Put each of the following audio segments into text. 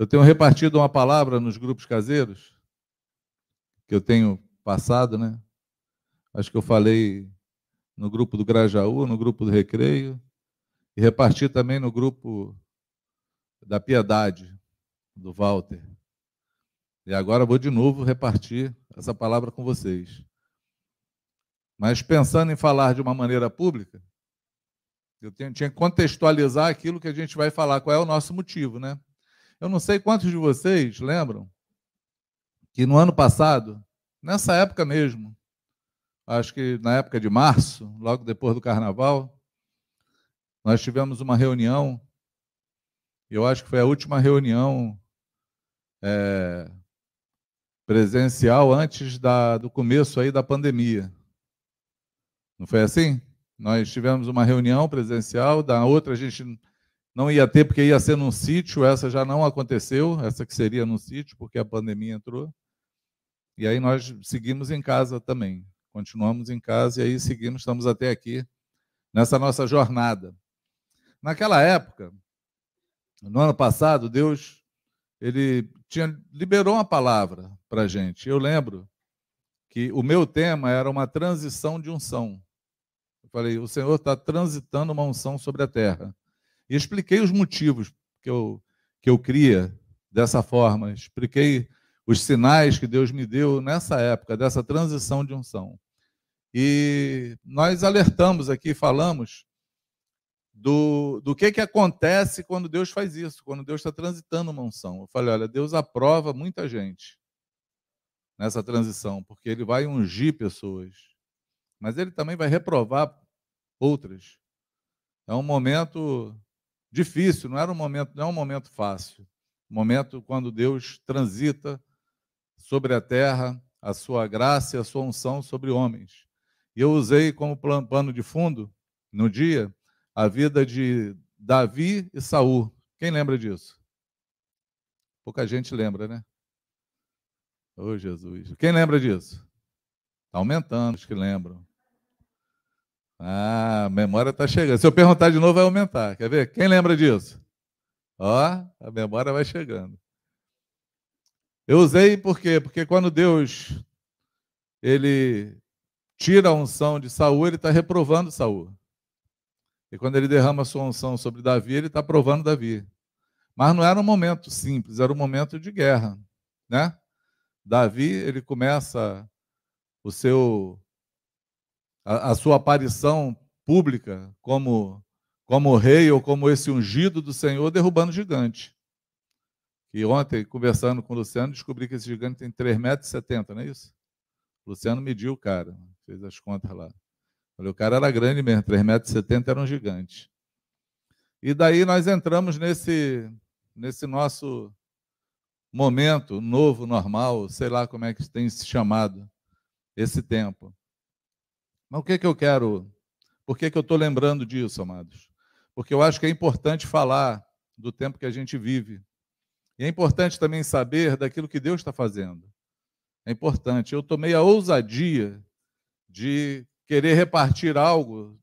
Eu tenho repartido uma palavra nos grupos caseiros, que eu tenho passado, né? Acho que eu falei no grupo do Grajaú, no grupo do Recreio, e reparti também no grupo da Piedade, do Walter. E agora vou de novo repartir essa palavra com vocês. Mas pensando em falar de uma maneira pública, eu tinha que contextualizar aquilo que a gente vai falar, qual é o nosso motivo, né? Eu não sei quantos de vocês lembram que no ano passado, nessa época mesmo, acho que na época de março, logo depois do carnaval, nós tivemos uma reunião, eu acho que foi a última reunião é, presencial antes da, do começo aí da pandemia. Não foi assim? Nós tivemos uma reunião presencial, da outra a gente não ia ter porque ia ser num sítio, essa já não aconteceu, essa que seria num sítio, porque a pandemia entrou. E aí nós seguimos em casa também. Continuamos em casa e aí seguimos, estamos até aqui nessa nossa jornada. Naquela época, no ano passado, Deus ele tinha liberou uma palavra para a gente. Eu lembro que o meu tema era uma transição de unção. Eu falei, o Senhor está transitando uma unção sobre a terra. E expliquei os motivos que eu, que eu cria dessa forma. Expliquei os sinais que Deus me deu nessa época, dessa transição de unção. E nós alertamos aqui, falamos do, do que, que acontece quando Deus faz isso, quando Deus está transitando uma unção. Eu falei, olha, Deus aprova muita gente nessa transição, porque Ele vai ungir pessoas, mas Ele também vai reprovar outras. É um momento difícil, não era um momento, não é um momento fácil. Um momento quando Deus transita sobre a terra a sua graça e a sua unção sobre homens. E eu usei como pano de fundo, no dia, a vida de Davi e Saul. Quem lembra disso? Pouca gente lembra, né? Ô oh, Jesus. Quem lembra disso? Está aumentando os que lembram. Ah, a memória está chegando. Se eu perguntar de novo, vai aumentar. Quer ver? Quem lembra disso? Ó, a memória vai chegando. Eu usei por quê? Porque quando Deus ele tira a unção de Saul, ele está reprovando Saul. E quando ele derrama a sua unção sobre Davi, ele está provando Davi. Mas não era um momento simples, era um momento de guerra, né? Davi, ele começa o seu a, a sua aparição pública como, como rei ou como esse ungido do Senhor derrubando gigante. E ontem, conversando com o Luciano, descobri que esse gigante tem 3,70 metros, não é isso? O Luciano mediu o cara, fez as contas lá. Falei, o cara era grande mesmo, 3,70 metros era um gigante. E daí nós entramos nesse, nesse nosso momento novo, normal, sei lá como é que tem se chamado esse tempo. Mas o que, que eu quero? Por que, que eu estou lembrando disso, amados? Porque eu acho que é importante falar do tempo que a gente vive. E é importante também saber daquilo que Deus está fazendo. É importante. Eu tomei a ousadia de querer repartir algo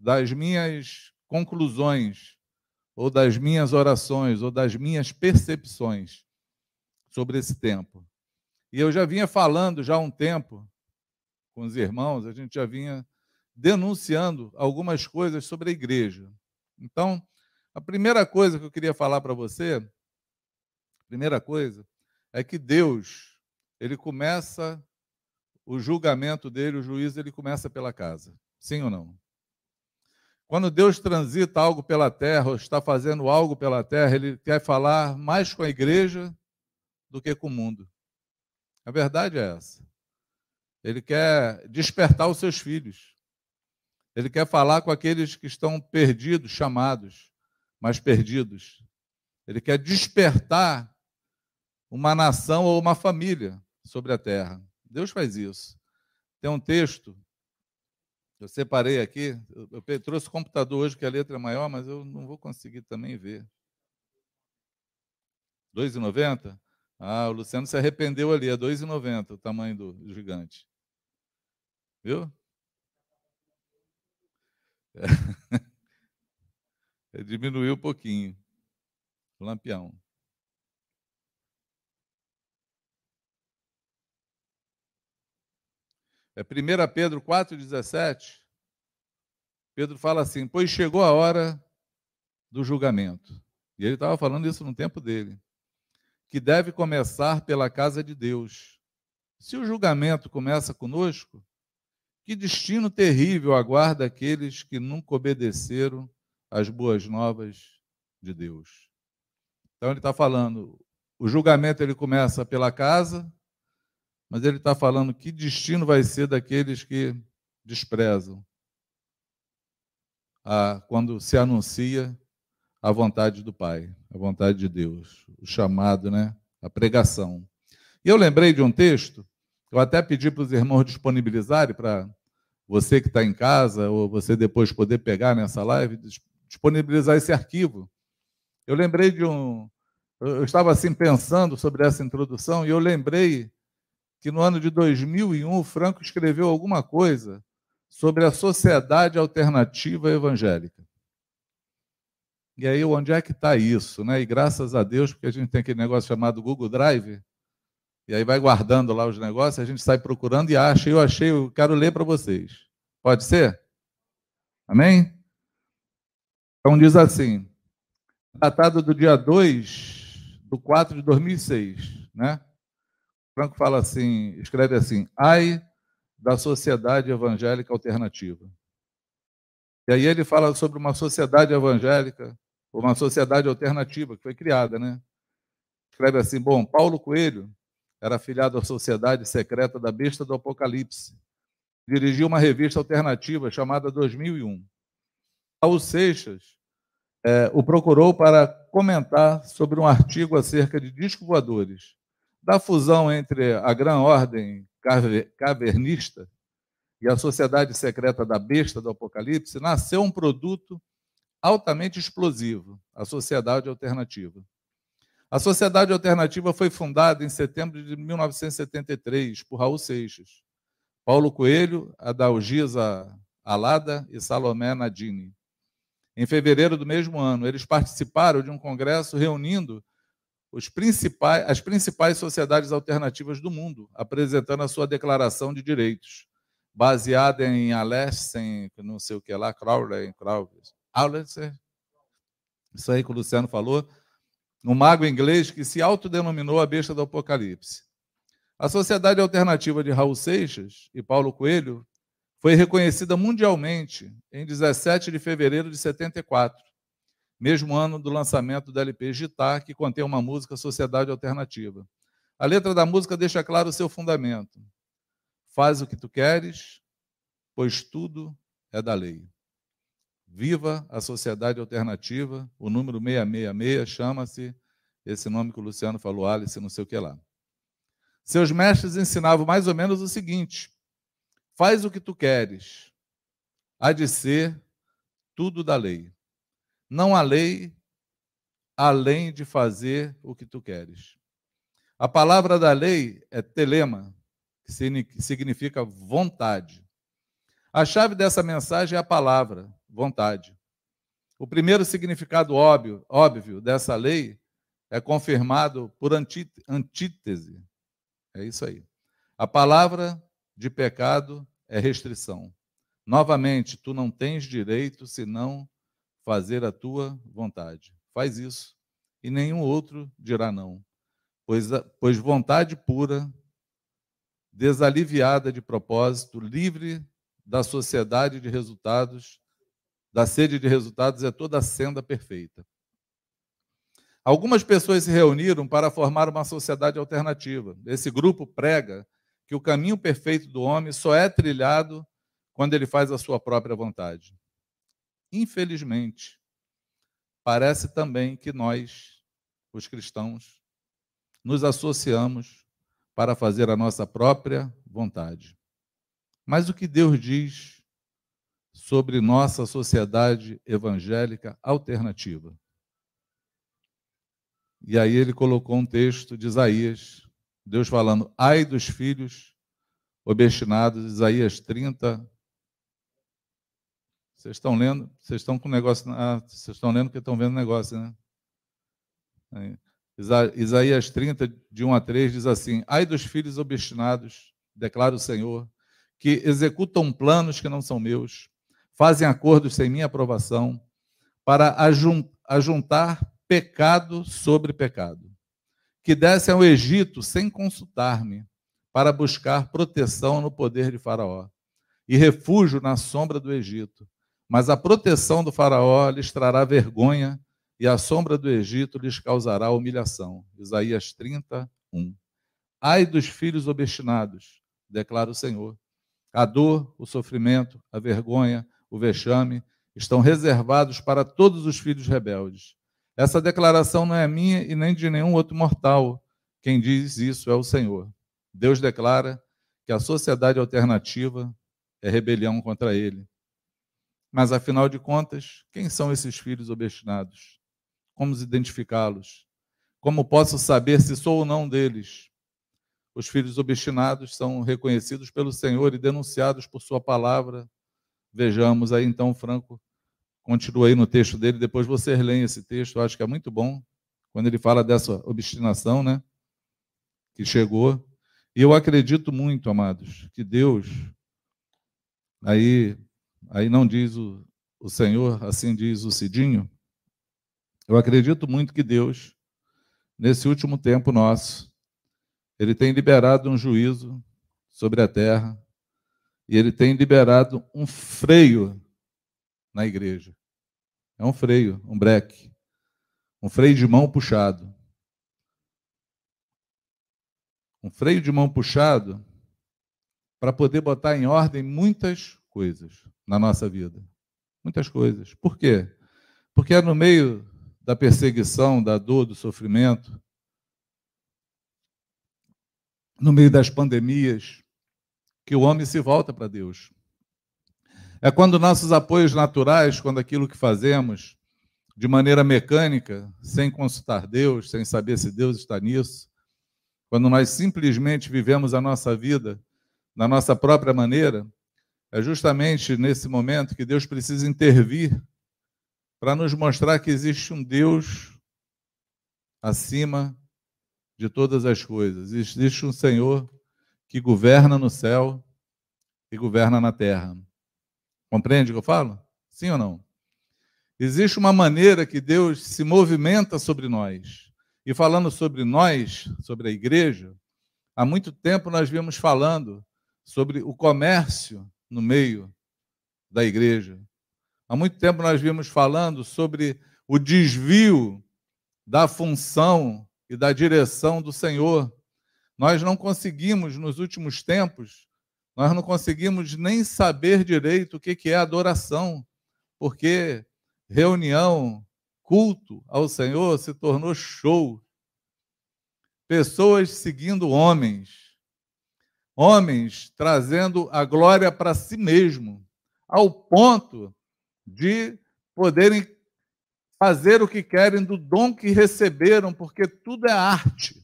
das minhas conclusões, ou das minhas orações, ou das minhas percepções sobre esse tempo. E eu já vinha falando já há um tempo com os irmãos, a gente já vinha denunciando algumas coisas sobre a igreja. Então, a primeira coisa que eu queria falar para você, primeira coisa, é que Deus, ele começa o julgamento dele, o juízo, ele começa pela casa. Sim ou não? Quando Deus transita algo pela terra, ou está fazendo algo pela terra, ele quer falar mais com a igreja do que com o mundo. A verdade é essa. Ele quer despertar os seus filhos. Ele quer falar com aqueles que estão perdidos, chamados, mas perdidos. Ele quer despertar uma nação ou uma família sobre a terra. Deus faz isso. Tem um texto, eu separei aqui, eu trouxe o computador hoje que a letra é maior, mas eu não vou conseguir também ver. 2,90? Ah, o Luciano se arrependeu ali, é 2,90 o tamanho do gigante. Viu? É, diminuiu um pouquinho. Lampião. É 1 Pedro 4,17. Pedro fala assim: Pois chegou a hora do julgamento. E ele estava falando isso no tempo dele. Que deve começar pela casa de Deus. Se o julgamento começa conosco, que destino terrível aguarda aqueles que nunca obedeceram às boas novas de Deus. Então ele está falando, o julgamento ele começa pela casa, mas ele está falando que destino vai ser daqueles que desprezam a, quando se anuncia a vontade do Pai, a vontade de Deus, o chamado, né? A pregação. E eu lembrei de um texto, eu até pedi para os irmãos disponibilizarem para você que está em casa, ou você depois poder pegar nessa live, disponibilizar esse arquivo. Eu lembrei de um. Eu estava assim pensando sobre essa introdução e eu lembrei que no ano de 2001 o Franco escreveu alguma coisa sobre a sociedade alternativa evangélica. E aí, onde é que está isso? Né? E graças a Deus, porque a gente tem aquele negócio chamado Google Drive, e aí vai guardando lá os negócios, a gente sai procurando e acha. Eu achei, eu quero ler para vocês. Pode ser? Amém? Então diz assim, datado do dia 2 do 4 de 2006, né? Franco fala assim, escreve assim: "Ai da sociedade evangélica alternativa. E aí ele fala sobre uma sociedade evangélica, uma sociedade alternativa que foi criada, né? Escreve assim: bom, Paulo Coelho era afiliado à sociedade secreta da besta do Apocalipse. Dirigiu uma revista alternativa chamada 2001. Raul Seixas é, o procurou para comentar sobre um artigo acerca de disco voadores, da fusão entre a Gran Ordem cavernista e a sociedade secreta da besta do Apocalipse, nasceu um produto altamente explosivo, a Sociedade Alternativa. A Sociedade Alternativa foi fundada em setembro de 1973 por Raul Seixas, Paulo Coelho, Adalgisa Alada e Salomé Nadine. Em fevereiro do mesmo ano, eles participaram de um congresso reunindo principais, as principais sociedades alternativas do mundo, apresentando a sua declaração de direitos, baseada em Alessin, não sei o que lá, Crowley, Crowley, Alessin, isso aí que o Luciano falou, um mago inglês que se autodenominou a besta do Apocalipse. A Sociedade Alternativa de Raul Seixas e Paulo Coelho foi reconhecida mundialmente em 17 de fevereiro de 74 mesmo ano do lançamento do LP Gitar, que contém uma música Sociedade Alternativa. A letra da música deixa claro o seu fundamento. Faz o que tu queres, pois tudo é da lei. Viva a Sociedade Alternativa, o número 666 chama-se, esse nome que o Luciano falou, Alice, não sei o que lá. Seus mestres ensinavam mais ou menos o seguinte: faz o que tu queres, há de ser tudo da lei. Não há lei além de fazer o que tu queres. A palavra da lei é telema, que significa vontade. A chave dessa mensagem é a palavra, vontade. O primeiro significado óbvio, óbvio dessa lei é confirmado por antítese. É isso aí. A palavra de pecado é restrição. Novamente, tu não tens direito senão fazer a tua vontade. Faz isso, e nenhum outro dirá não. Pois, pois vontade pura, desaliviada de propósito, livre da sociedade de resultados, da sede de resultados, é toda a senda perfeita. Algumas pessoas se reuniram para formar uma sociedade alternativa. Esse grupo prega que o caminho perfeito do homem só é trilhado quando ele faz a sua própria vontade. Infelizmente, parece também que nós, os cristãos, nos associamos para fazer a nossa própria vontade. Mas o que Deus diz sobre nossa sociedade evangélica alternativa? E aí ele colocou um texto de Isaías, Deus falando: ai dos filhos obstinados, Isaías 30, vocês estão lendo, vocês estão com negócio, ah, vocês estão lendo porque estão vendo negócio, né? Isaías 30, de 1 a 3, diz assim: Ai dos filhos obstinados, declara o Senhor, que executam planos que não são meus, fazem acordos sem minha aprovação, para ajuntar pecado sobre pecado, que descem ao Egito sem consultar-me, para buscar proteção no poder de Faraó e refúgio na sombra do Egito. Mas a proteção do Faraó lhes trará vergonha e a sombra do Egito lhes causará humilhação. Isaías 31. Ai dos filhos obstinados, declara o Senhor. A dor, o sofrimento, a vergonha, o vexame estão reservados para todos os filhos rebeldes. Essa declaração não é minha e nem de nenhum outro mortal. Quem diz isso é o Senhor. Deus declara que a sociedade alternativa é rebelião contra ele. Mas, afinal de contas, quem são esses filhos obstinados? Como identificá-los? Como posso saber se sou ou não deles? Os filhos obstinados são reconhecidos pelo Senhor e denunciados por Sua palavra. Vejamos aí então, Franco, continua aí no texto dele, depois vocês leem esse texto, eu acho que é muito bom, quando ele fala dessa obstinação, né? Que chegou. E eu acredito muito, amados, que Deus, aí, aí não diz o, o Senhor, assim diz o Cidinho, eu acredito muito que Deus, nesse último tempo nosso, ele tem liberado um juízo sobre a terra e ele tem liberado um freio na igreja. É um freio, um breque. Um freio de mão puxado. um freio de mão puxado para poder botar em ordem muitas coisas na nossa vida. Muitas coisas. Por quê? Porque é no meio da perseguição, da dor, do sofrimento, no meio das pandemias, que o homem se volta para Deus. É quando nossos apoios naturais, quando aquilo que fazemos de maneira mecânica, sem consultar Deus, sem saber se Deus está nisso, quando nós simplesmente vivemos a nossa vida na nossa própria maneira, é justamente nesse momento que Deus precisa intervir para nos mostrar que existe um Deus acima de todas as coisas. Existe um Senhor que governa no céu e governa na terra. Compreende o que eu falo? Sim ou não? Existe uma maneira que Deus se movimenta sobre nós. E falando sobre nós, sobre a igreja, há muito tempo nós viemos falando sobre o comércio no meio da igreja. Há muito tempo nós vimos falando sobre o desvio da função e da direção do Senhor. Nós não conseguimos, nos últimos tempos, nós não conseguimos nem saber direito o que é adoração, porque reunião, culto ao Senhor se tornou show. Pessoas seguindo homens, homens trazendo a glória para si mesmo, ao ponto de poderem fazer o que querem do dom que receberam, porque tudo é arte.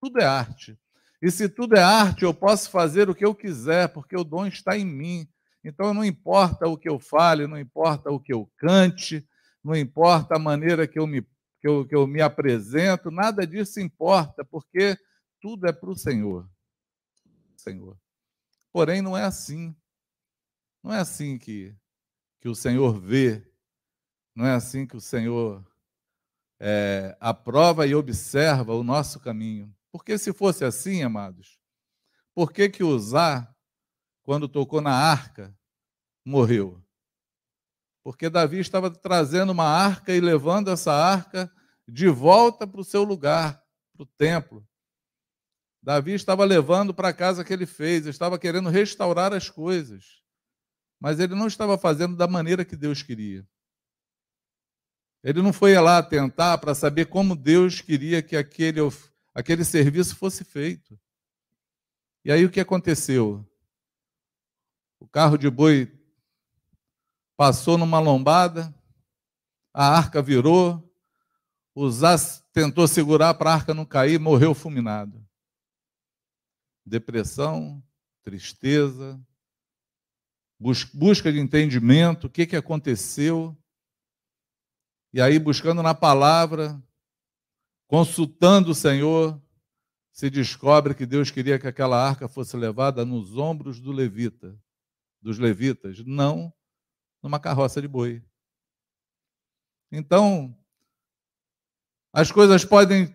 Tudo é arte. E se tudo é arte, eu posso fazer o que eu quiser, porque o dom está em mim. Então não importa o que eu fale, não importa o que eu cante, não importa a maneira que eu me, que eu, que eu me apresento, nada disso importa, porque tudo é para o Senhor. Senhor. Porém, não é assim. Não é assim que, que o Senhor vê, não é assim que o Senhor é, aprova e observa o nosso caminho. Porque se fosse assim, amados, por que que Uzá, quando tocou na arca, morreu? porque Davi estava trazendo uma arca e levando essa arca de volta para o seu lugar, para o templo. Davi estava levando para a casa que ele fez, estava querendo restaurar as coisas, mas ele não estava fazendo da maneira que Deus queria. Ele não foi lá tentar para saber como Deus queria que aquele, aquele serviço fosse feito. E aí o que aconteceu? O carro de boi passou numa lombada, a arca virou, Uzás tentou segurar para a arca não cair, morreu fulminado. Depressão, tristeza, busca de entendimento, o que, que aconteceu. E aí, buscando na palavra, consultando o Senhor, se descobre que Deus queria que aquela arca fosse levada nos ombros do levita, dos levitas, não numa carroça de boi. Então, as coisas podem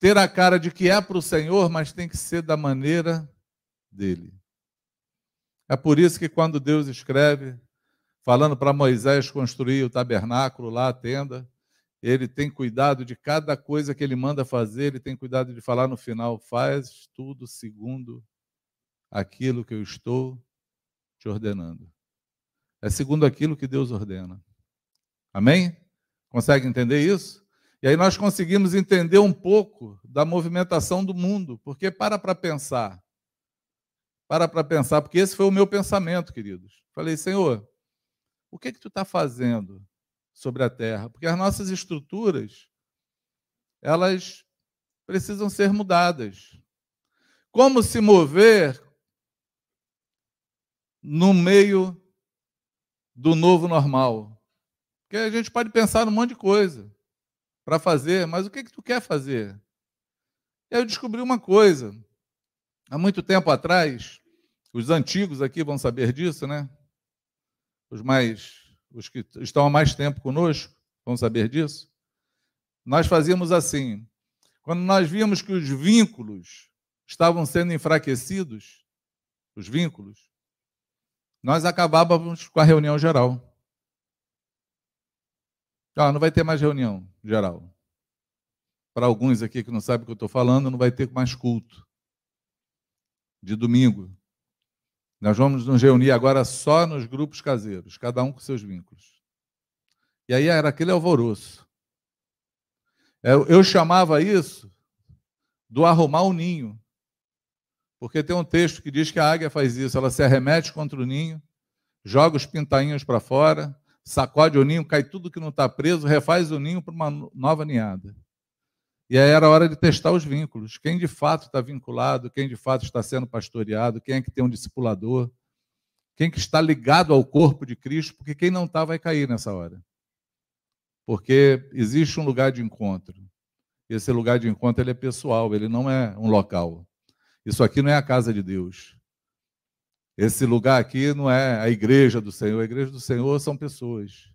ter a cara de que é para o Senhor, mas tem que ser da maneira dele. É por isso que quando Deus escreve, falando para Moisés construir o tabernáculo lá, a tenda, ele tem cuidado de cada coisa que ele manda fazer, ele tem cuidado de falar no final: faz tudo segundo aquilo que eu estou te ordenando. É segundo aquilo que Deus ordena. Amém? Consegue entender isso? E aí nós conseguimos entender um pouco da movimentação do mundo, porque para para pensar. Para para pensar, porque esse foi o meu pensamento, queridos. Falei, Senhor, o que é que tu está fazendo sobre a terra, porque as nossas estruturas elas precisam ser mudadas. Como se mover no meio do novo normal? Porque a gente pode pensar num monte de coisa para fazer, mas o que, que tu quer fazer? Eu descobri uma coisa. Há muito tempo atrás, os antigos aqui vão saber disso, né? Os mais os que estão há mais tempo conosco vão saber disso. Nós fazíamos assim: quando nós víamos que os vínculos estavam sendo enfraquecidos, os vínculos, nós acabávamos com a reunião geral. Ah, não vai ter mais reunião geral. Para alguns aqui que não sabem o que eu estou falando, não vai ter mais culto de domingo. Nós vamos nos reunir agora só nos grupos caseiros, cada um com seus vínculos. E aí era aquele alvoroço. Eu, eu chamava isso do arrumar o ninho. Porque tem um texto que diz que a águia faz isso, ela se arremete contra o ninho, joga os pintainhos para fora, sacode o ninho, cai tudo que não está preso, refaz o ninho para uma nova ninhada. E aí era hora de testar os vínculos. Quem de fato está vinculado, quem de fato está sendo pastoreado, quem é que tem um discipulador, quem que está ligado ao corpo de Cristo, porque quem não está vai cair nessa hora. Porque existe um lugar de encontro. Esse lugar de encontro ele é pessoal, ele não é um local. Isso aqui não é a casa de Deus. Esse lugar aqui não é a igreja do Senhor. A igreja do Senhor são pessoas.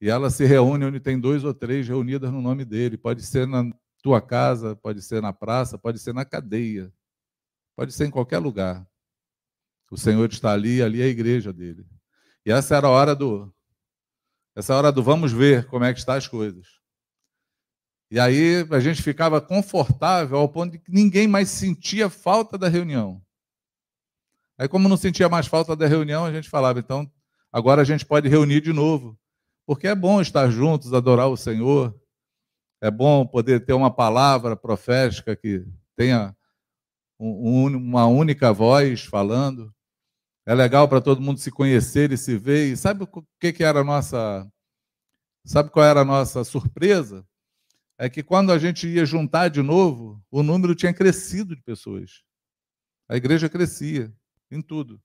E ela se reúne onde tem dois ou três reunidas no nome dele. Pode ser na tua casa, pode ser na praça, pode ser na cadeia, pode ser em qualquer lugar. O Senhor está ali, ali é a igreja dele. E essa era a hora do essa hora do vamos ver como é que estão as coisas. E aí a gente ficava confortável ao ponto de que ninguém mais sentia falta da reunião. Aí como não sentia mais falta da reunião, a gente falava, então agora a gente pode reunir de novo. Porque é bom estar juntos, adorar o Senhor. É bom poder ter uma palavra profética que tenha uma única voz falando. É legal para todo mundo se conhecer e se ver. E sabe o que, que era a nossa. Sabe qual era a nossa surpresa? É que quando a gente ia juntar de novo, o número tinha crescido de pessoas. A igreja crescia em tudo.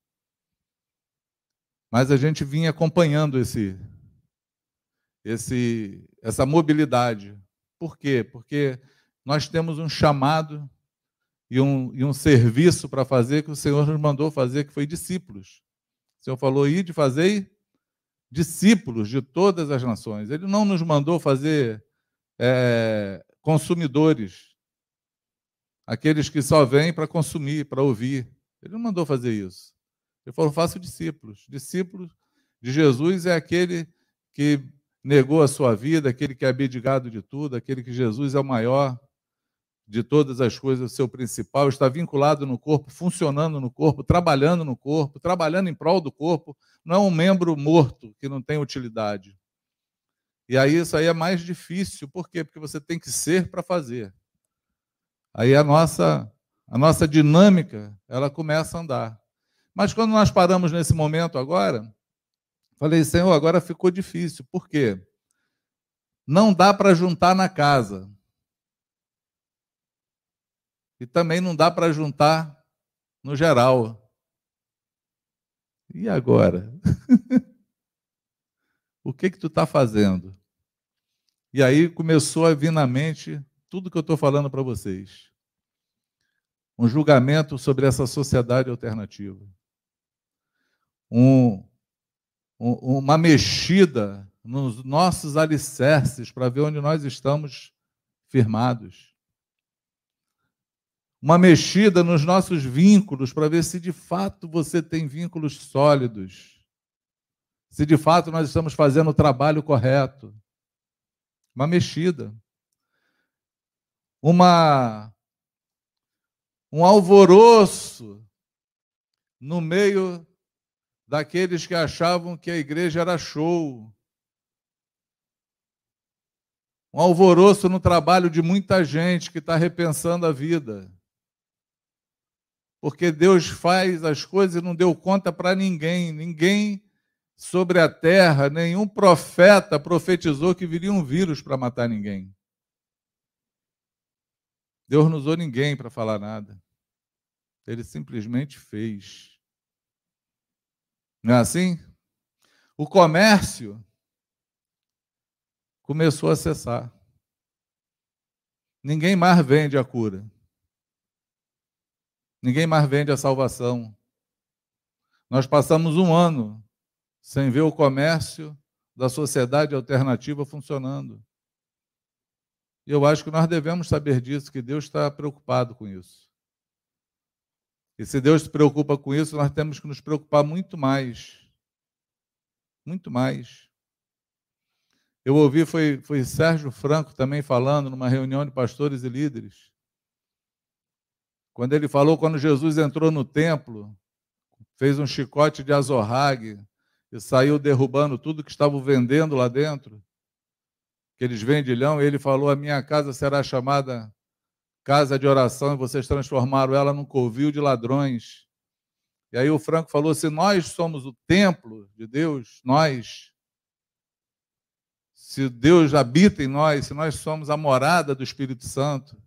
Mas a gente vinha acompanhando esse, esse, essa mobilidade. Por quê? Porque nós temos um chamado e um, e um serviço para fazer que o Senhor nos mandou fazer, que foi discípulos. O Senhor falou: ir de fazer discípulos de todas as nações. Ele não nos mandou fazer é, consumidores, aqueles que só vêm para consumir, para ouvir. Ele não mandou fazer isso. Ele falou: faça discípulos. Discípulos de Jesus é aquele que negou a sua vida, aquele que é abdicado de tudo, aquele que Jesus é o maior de todas as coisas, o seu principal, está vinculado no corpo, funcionando no corpo, trabalhando no corpo, trabalhando em prol do corpo, não é um membro morto que não tem utilidade. E aí isso aí é mais difícil, por quê? Porque você tem que ser para fazer. Aí a nossa a nossa dinâmica, ela começa a andar. Mas quando nós paramos nesse momento agora, Falei, Senhor, agora ficou difícil. Por quê? Não dá para juntar na casa. E também não dá para juntar no geral. E agora? o que que tu está fazendo? E aí começou a vir na mente tudo que eu estou falando para vocês. um julgamento sobre essa sociedade alternativa. Um, uma mexida nos nossos alicerces para ver onde nós estamos firmados. Uma mexida nos nossos vínculos para ver se de fato você tem vínculos sólidos. Se de fato nós estamos fazendo o trabalho correto. Uma mexida. Uma um alvoroço no meio daqueles que achavam que a igreja era show. Um alvoroço no trabalho de muita gente que está repensando a vida. Porque Deus faz as coisas e não deu conta para ninguém. Ninguém sobre a terra, nenhum profeta profetizou que viria um vírus para matar ninguém. Deus não usou ninguém para falar nada. Ele simplesmente fez. Não é assim? O comércio começou a cessar. Ninguém mais vende a cura. Ninguém mais vende a salvação. Nós passamos um ano sem ver o comércio da sociedade alternativa funcionando. E eu acho que nós devemos saber disso, que Deus está preocupado com isso. E se Deus se preocupa com isso, nós temos que nos preocupar muito mais. Muito mais. Eu ouvi, foi, foi Sérgio Franco também falando numa reunião de pastores e líderes. Quando ele falou, quando Jesus entrou no templo, fez um chicote de azorrague e saiu derrubando tudo que estavam vendendo lá dentro, aqueles vendilhão, ele falou: A minha casa será chamada casa de oração vocês transformaram ela num covil de ladrões. E aí o Franco falou: se nós somos o templo de Deus, nós, se Deus habita em nós, se nós somos a morada do Espírito Santo,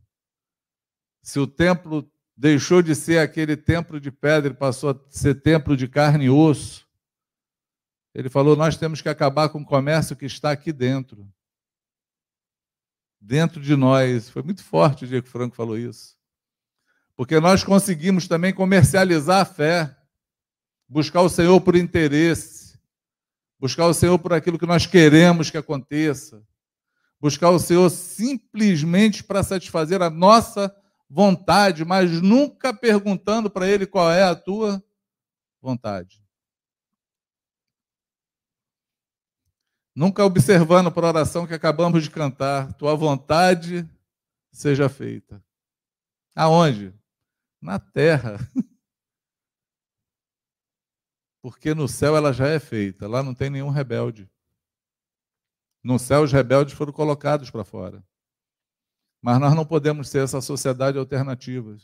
se o templo deixou de ser aquele templo de pedra e passou a ser templo de carne e osso, ele falou: nós temos que acabar com o comércio que está aqui dentro dentro de nós. Foi muito forte o dia que Franco falou isso. Porque nós conseguimos também comercializar a fé, buscar o Senhor por interesse, buscar o Senhor por aquilo que nós queremos que aconteça, buscar o Senhor simplesmente para satisfazer a nossa vontade, mas nunca perguntando para Ele qual é a tua vontade. Nunca observando para a oração que acabamos de cantar, tua vontade seja feita. Aonde? Na terra. Porque no céu ela já é feita, lá não tem nenhum rebelde. No céu os rebeldes foram colocados para fora. Mas nós não podemos ser essa sociedade alternativa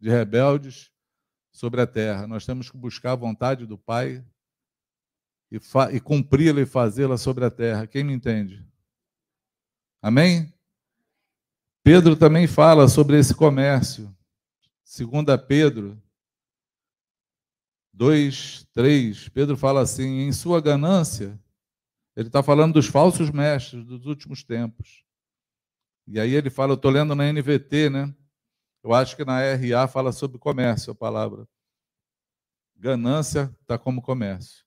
de rebeldes sobre a terra. Nós temos que buscar a vontade do Pai e, e cumpri-la e fazê-la sobre a terra. Quem me entende? Amém? Pedro também fala sobre esse comércio. Segunda Pedro 2, 3, Pedro fala assim, em sua ganância, ele está falando dos falsos mestres dos últimos tempos. E aí ele fala, eu estou lendo na NVT, né? Eu acho que na RA fala sobre comércio a palavra. Ganância está como comércio.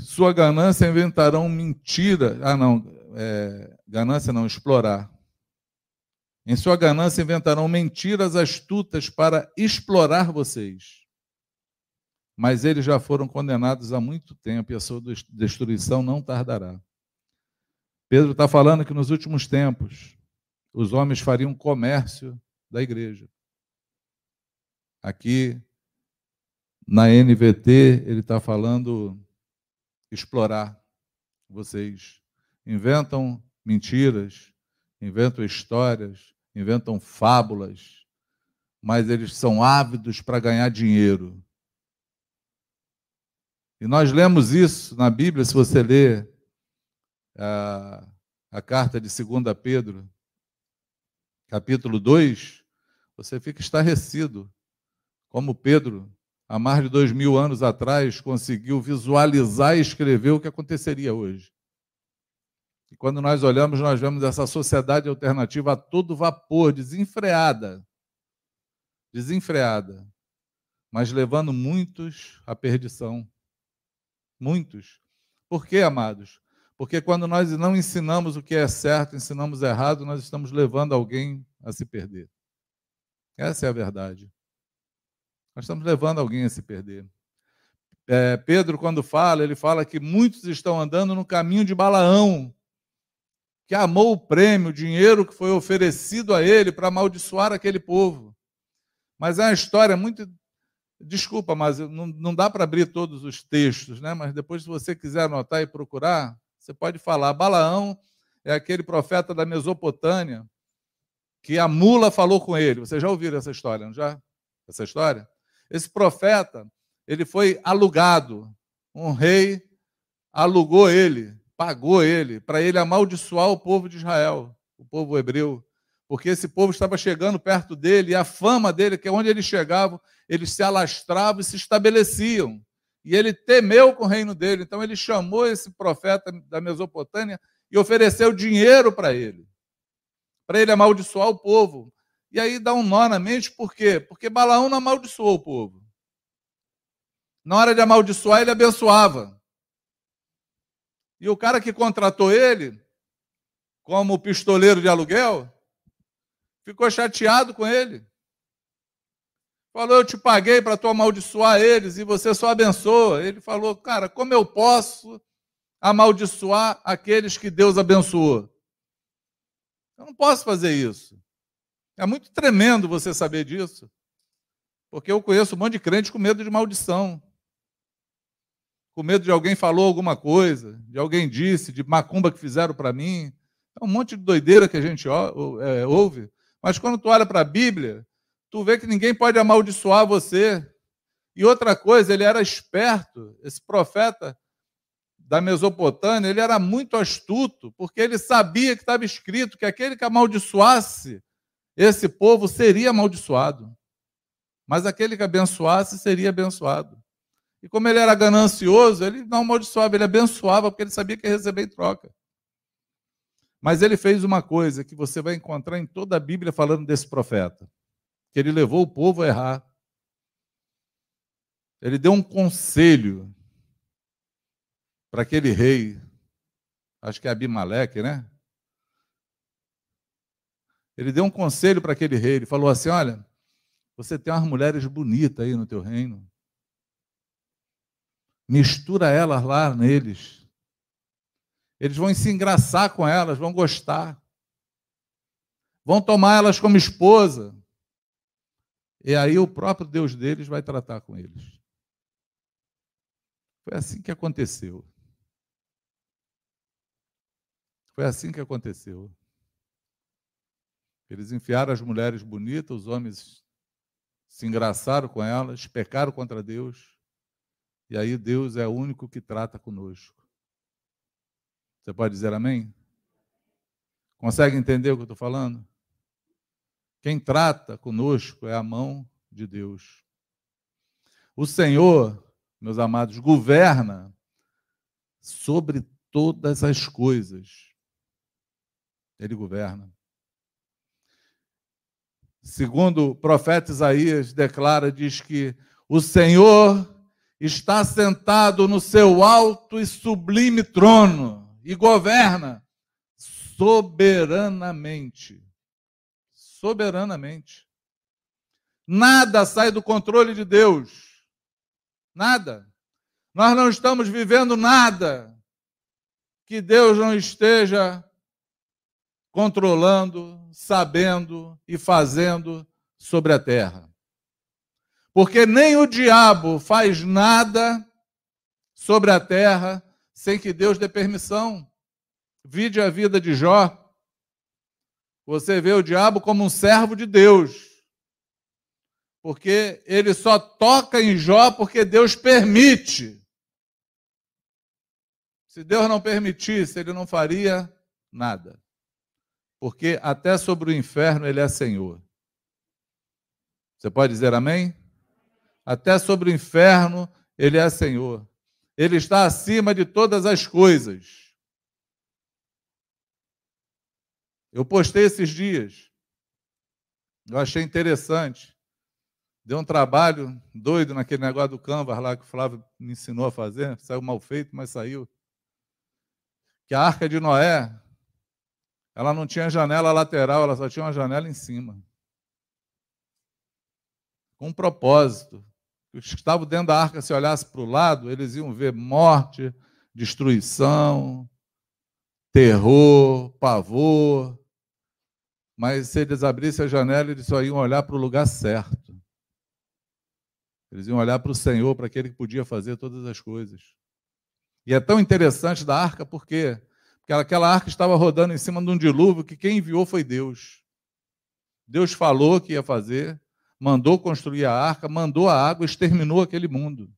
Sua ganância inventarão mentira. Ah, não, é, ganância não, explorar. Em sua ganância inventarão mentiras astutas para explorar vocês. Mas eles já foram condenados há muito tempo e a sua destruição não tardará. Pedro está falando que nos últimos tempos os homens fariam comércio da igreja. Aqui na NVT ele está falando explorar vocês. Inventam mentiras, inventam histórias, inventam fábulas, mas eles são ávidos para ganhar dinheiro. E nós lemos isso na Bíblia, se você ler a, a carta de 2 Pedro, capítulo 2, você fica estarrecido. Como Pedro há mais de dois mil anos atrás, conseguiu visualizar e escrever o que aconteceria hoje. E quando nós olhamos, nós vemos essa sociedade alternativa a todo vapor, desenfreada, desenfreada, mas levando muitos à perdição. Muitos. Por quê, amados? Porque quando nós não ensinamos o que é certo, ensinamos errado, nós estamos levando alguém a se perder. Essa é a verdade. Nós estamos levando alguém a se perder. É, Pedro, quando fala, ele fala que muitos estão andando no caminho de Balaão, que amou o prêmio, o dinheiro que foi oferecido a ele para amaldiçoar aquele povo. Mas é uma história muito. Desculpa, mas não, não dá para abrir todos os textos, né? Mas depois, se você quiser anotar e procurar, você pode falar. Balaão é aquele profeta da Mesopotâmia que a mula falou com ele. Vocês já ouviram essa história, não já? Essa história? Esse profeta, ele foi alugado. Um rei alugou ele, pagou ele, para ele amaldiçoar o povo de Israel, o povo hebreu. Porque esse povo estava chegando perto dele e a fama dele, que é onde eles chegavam, eles se alastravam e se estabeleciam. E ele temeu com o reino dele. Então ele chamou esse profeta da Mesopotâmia e ofereceu dinheiro para ele, para ele amaldiçoar o povo. E aí dá um nó na mente, por quê? Porque Balaão não amaldiçoou o povo. Na hora de amaldiçoar, ele abençoava. E o cara que contratou ele, como pistoleiro de aluguel, ficou chateado com ele. Falou, eu te paguei para tu amaldiçoar eles e você só abençoa. Ele falou, cara, como eu posso amaldiçoar aqueles que Deus abençoou? Eu não posso fazer isso. É muito tremendo você saber disso. Porque eu conheço um monte de crente com medo de maldição. Com medo de alguém falou alguma coisa, de alguém disse, de macumba que fizeram para mim. É um monte de doideira que a gente é, ouve. Mas quando tu olha para a Bíblia, tu vê que ninguém pode amaldiçoar você. E outra coisa, ele era esperto, esse profeta da Mesopotâmia, ele era muito astuto, porque ele sabia que estava escrito que aquele que amaldiçoasse esse povo seria amaldiçoado. Mas aquele que abençoasse seria abençoado. E como ele era ganancioso, ele não amaldiçoava, ele abençoava, porque ele sabia que ia receber em troca. Mas ele fez uma coisa que você vai encontrar em toda a Bíblia falando desse profeta que ele levou o povo a errar. Ele deu um conselho para aquele rei, acho que é Abimeleque, né? Ele deu um conselho para aquele rei, ele falou assim: Olha, você tem umas mulheres bonitas aí no teu reino. Mistura elas lá neles. Eles vão se engraçar com elas, vão gostar. Vão tomar elas como esposa. E aí o próprio Deus deles vai tratar com eles. Foi assim que aconteceu. Foi assim que aconteceu. Eles enfiaram as mulheres bonitas, os homens se engraçaram com elas, pecaram contra Deus. E aí Deus é o único que trata conosco. Você pode dizer amém? Consegue entender o que eu estou falando? Quem trata conosco é a mão de Deus. O Senhor, meus amados, governa sobre todas as coisas. Ele governa. Segundo o profeta Isaías declara, diz que o Senhor está sentado no seu alto e sublime trono e governa soberanamente soberanamente. Nada sai do controle de Deus. Nada. Nós não estamos vivendo nada que Deus não esteja controlando, sabendo e fazendo sobre a terra. Porque nem o diabo faz nada sobre a terra sem que Deus dê permissão. Vide a vida de Jó. Você vê o diabo como um servo de Deus. Porque ele só toca em Jó porque Deus permite. Se Deus não permitisse, ele não faria nada. Porque até sobre o inferno ele é Senhor. Você pode dizer amém? Até sobre o inferno ele é Senhor. Ele está acima de todas as coisas. Eu postei esses dias. Eu achei interessante. Deu um trabalho doido naquele negócio do Canvas lá que o Flávio me ensinou a fazer. Saiu mal feito, mas saiu. Que a arca de Noé, ela não tinha janela lateral, ela só tinha uma janela em cima. Com um propósito. Os que estavam dentro da arca, se olhassem para o lado, eles iam ver morte, destruição, terror, pavor. Mas se eles abrissem a janela, eles só iam olhar para o lugar certo. Eles iam olhar para o Senhor, para aquele que podia fazer todas as coisas. E é tão interessante da arca? Porque aquela arca estava rodando em cima de um dilúvio que quem enviou foi Deus. Deus falou que ia fazer, mandou construir a arca, mandou a água, exterminou aquele mundo.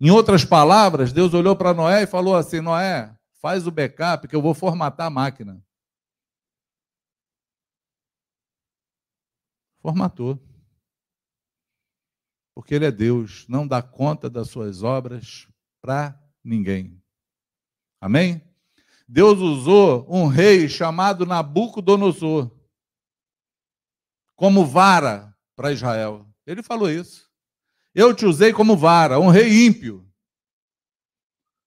Em outras palavras, Deus olhou para Noé e falou assim: Noé, faz o backup que eu vou formatar a máquina. Formatou porque Ele é Deus, não dá conta das suas obras para ninguém. Amém? Deus usou um rei chamado Nabucodonosor como vara para Israel. Ele falou isso. Eu te usei como vara, um rei ímpio,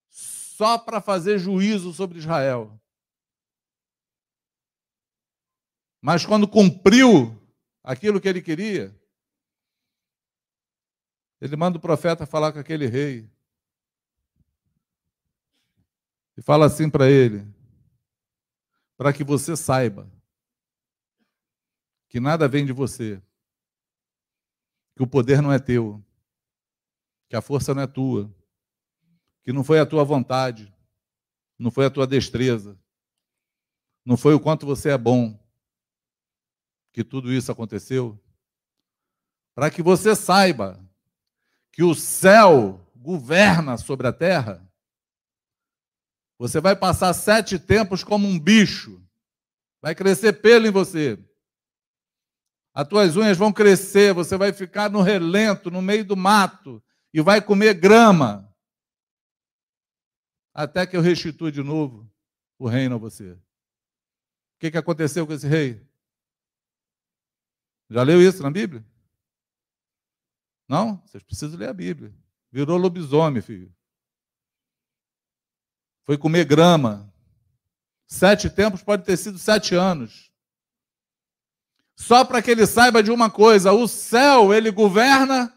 só para fazer juízo sobre Israel. Mas quando cumpriu aquilo que ele queria, ele manda o profeta falar com aquele rei. E fala assim para ele: para que você saiba que nada vem de você, que o poder não é teu, que a força não é tua, que não foi a tua vontade, não foi a tua destreza, não foi o quanto você é bom que tudo isso aconteceu, para que você saiba que o céu governa sobre a terra, você vai passar sete tempos como um bicho, vai crescer pelo em você. As tuas unhas vão crescer, você vai ficar no relento, no meio do mato, e vai comer grama, até que eu restitua de novo o reino a você. O que, que aconteceu com esse rei? Já leu isso na Bíblia? Não? Vocês precisam ler a Bíblia. Virou lobisomem, filho. Foi comer grama. Sete tempos pode ter sido sete anos. Só para que ele saiba de uma coisa: o céu, ele governa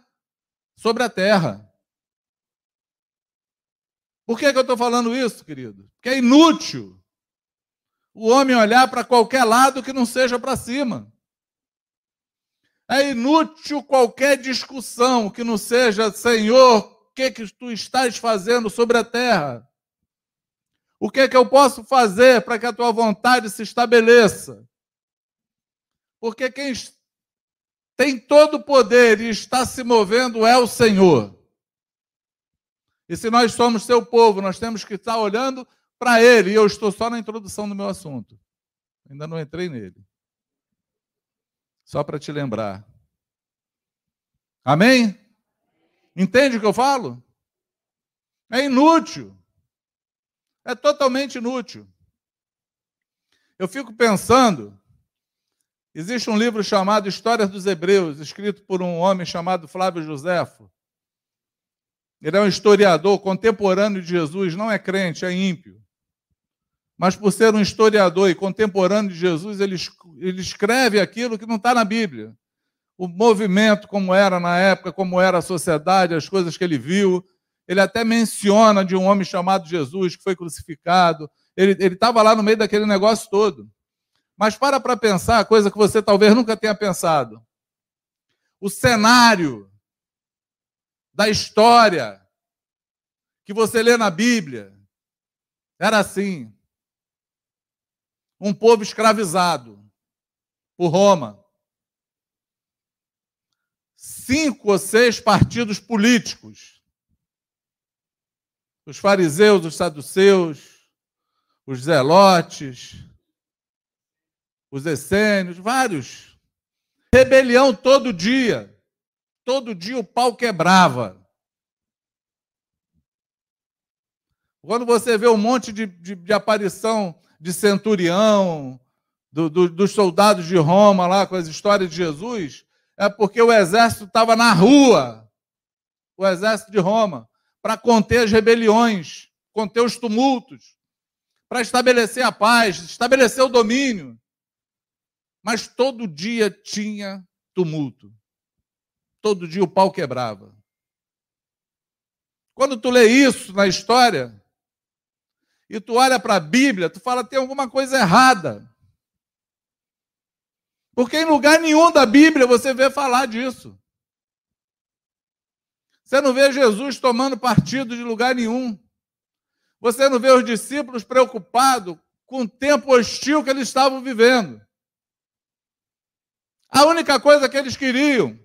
sobre a terra. Por que, que eu estou falando isso, querido? Porque é inútil o homem olhar para qualquer lado que não seja para cima. É inútil qualquer discussão que não seja, Senhor, o que, que tu estás fazendo sobre a terra? O que, que eu posso fazer para que a tua vontade se estabeleça? Porque quem tem todo o poder e está se movendo é o Senhor. E se nós somos seu povo, nós temos que estar olhando para Ele. E eu estou só na introdução do meu assunto. Ainda não entrei nele. Só para te lembrar. Amém? Entende o que eu falo? É inútil. É totalmente inútil. Eu fico pensando, existe um livro chamado Histórias dos Hebreus, escrito por um homem chamado Flávio Joséfo. Ele é um historiador contemporâneo de Jesus, não é crente, é ímpio mas por ser um historiador e contemporâneo de Jesus, ele, ele escreve aquilo que não está na Bíblia. O movimento, como era na época, como era a sociedade, as coisas que ele viu. Ele até menciona de um homem chamado Jesus que foi crucificado. Ele estava lá no meio daquele negócio todo. Mas para para pensar, coisa que você talvez nunca tenha pensado. O cenário da história que você lê na Bíblia era assim um povo escravizado por Roma. Cinco ou seis partidos políticos. Os fariseus, os saduceus, os zelotes, os essênios, vários. Rebelião todo dia. Todo dia o pau quebrava. Quando você vê um monte de, de, de aparição de centurião, do, do, dos soldados de Roma lá com as histórias de Jesus, é porque o exército estava na rua, o exército de Roma, para conter as rebeliões, conter os tumultos, para estabelecer a paz, estabelecer o domínio. Mas todo dia tinha tumulto. Todo dia o pau quebrava. Quando tu lê isso na história, e tu olha para a Bíblia, tu fala, tem alguma coisa errada. Porque em lugar nenhum da Bíblia você vê falar disso. Você não vê Jesus tomando partido de lugar nenhum. Você não vê os discípulos preocupados com o tempo hostil que eles estavam vivendo. A única coisa que eles queriam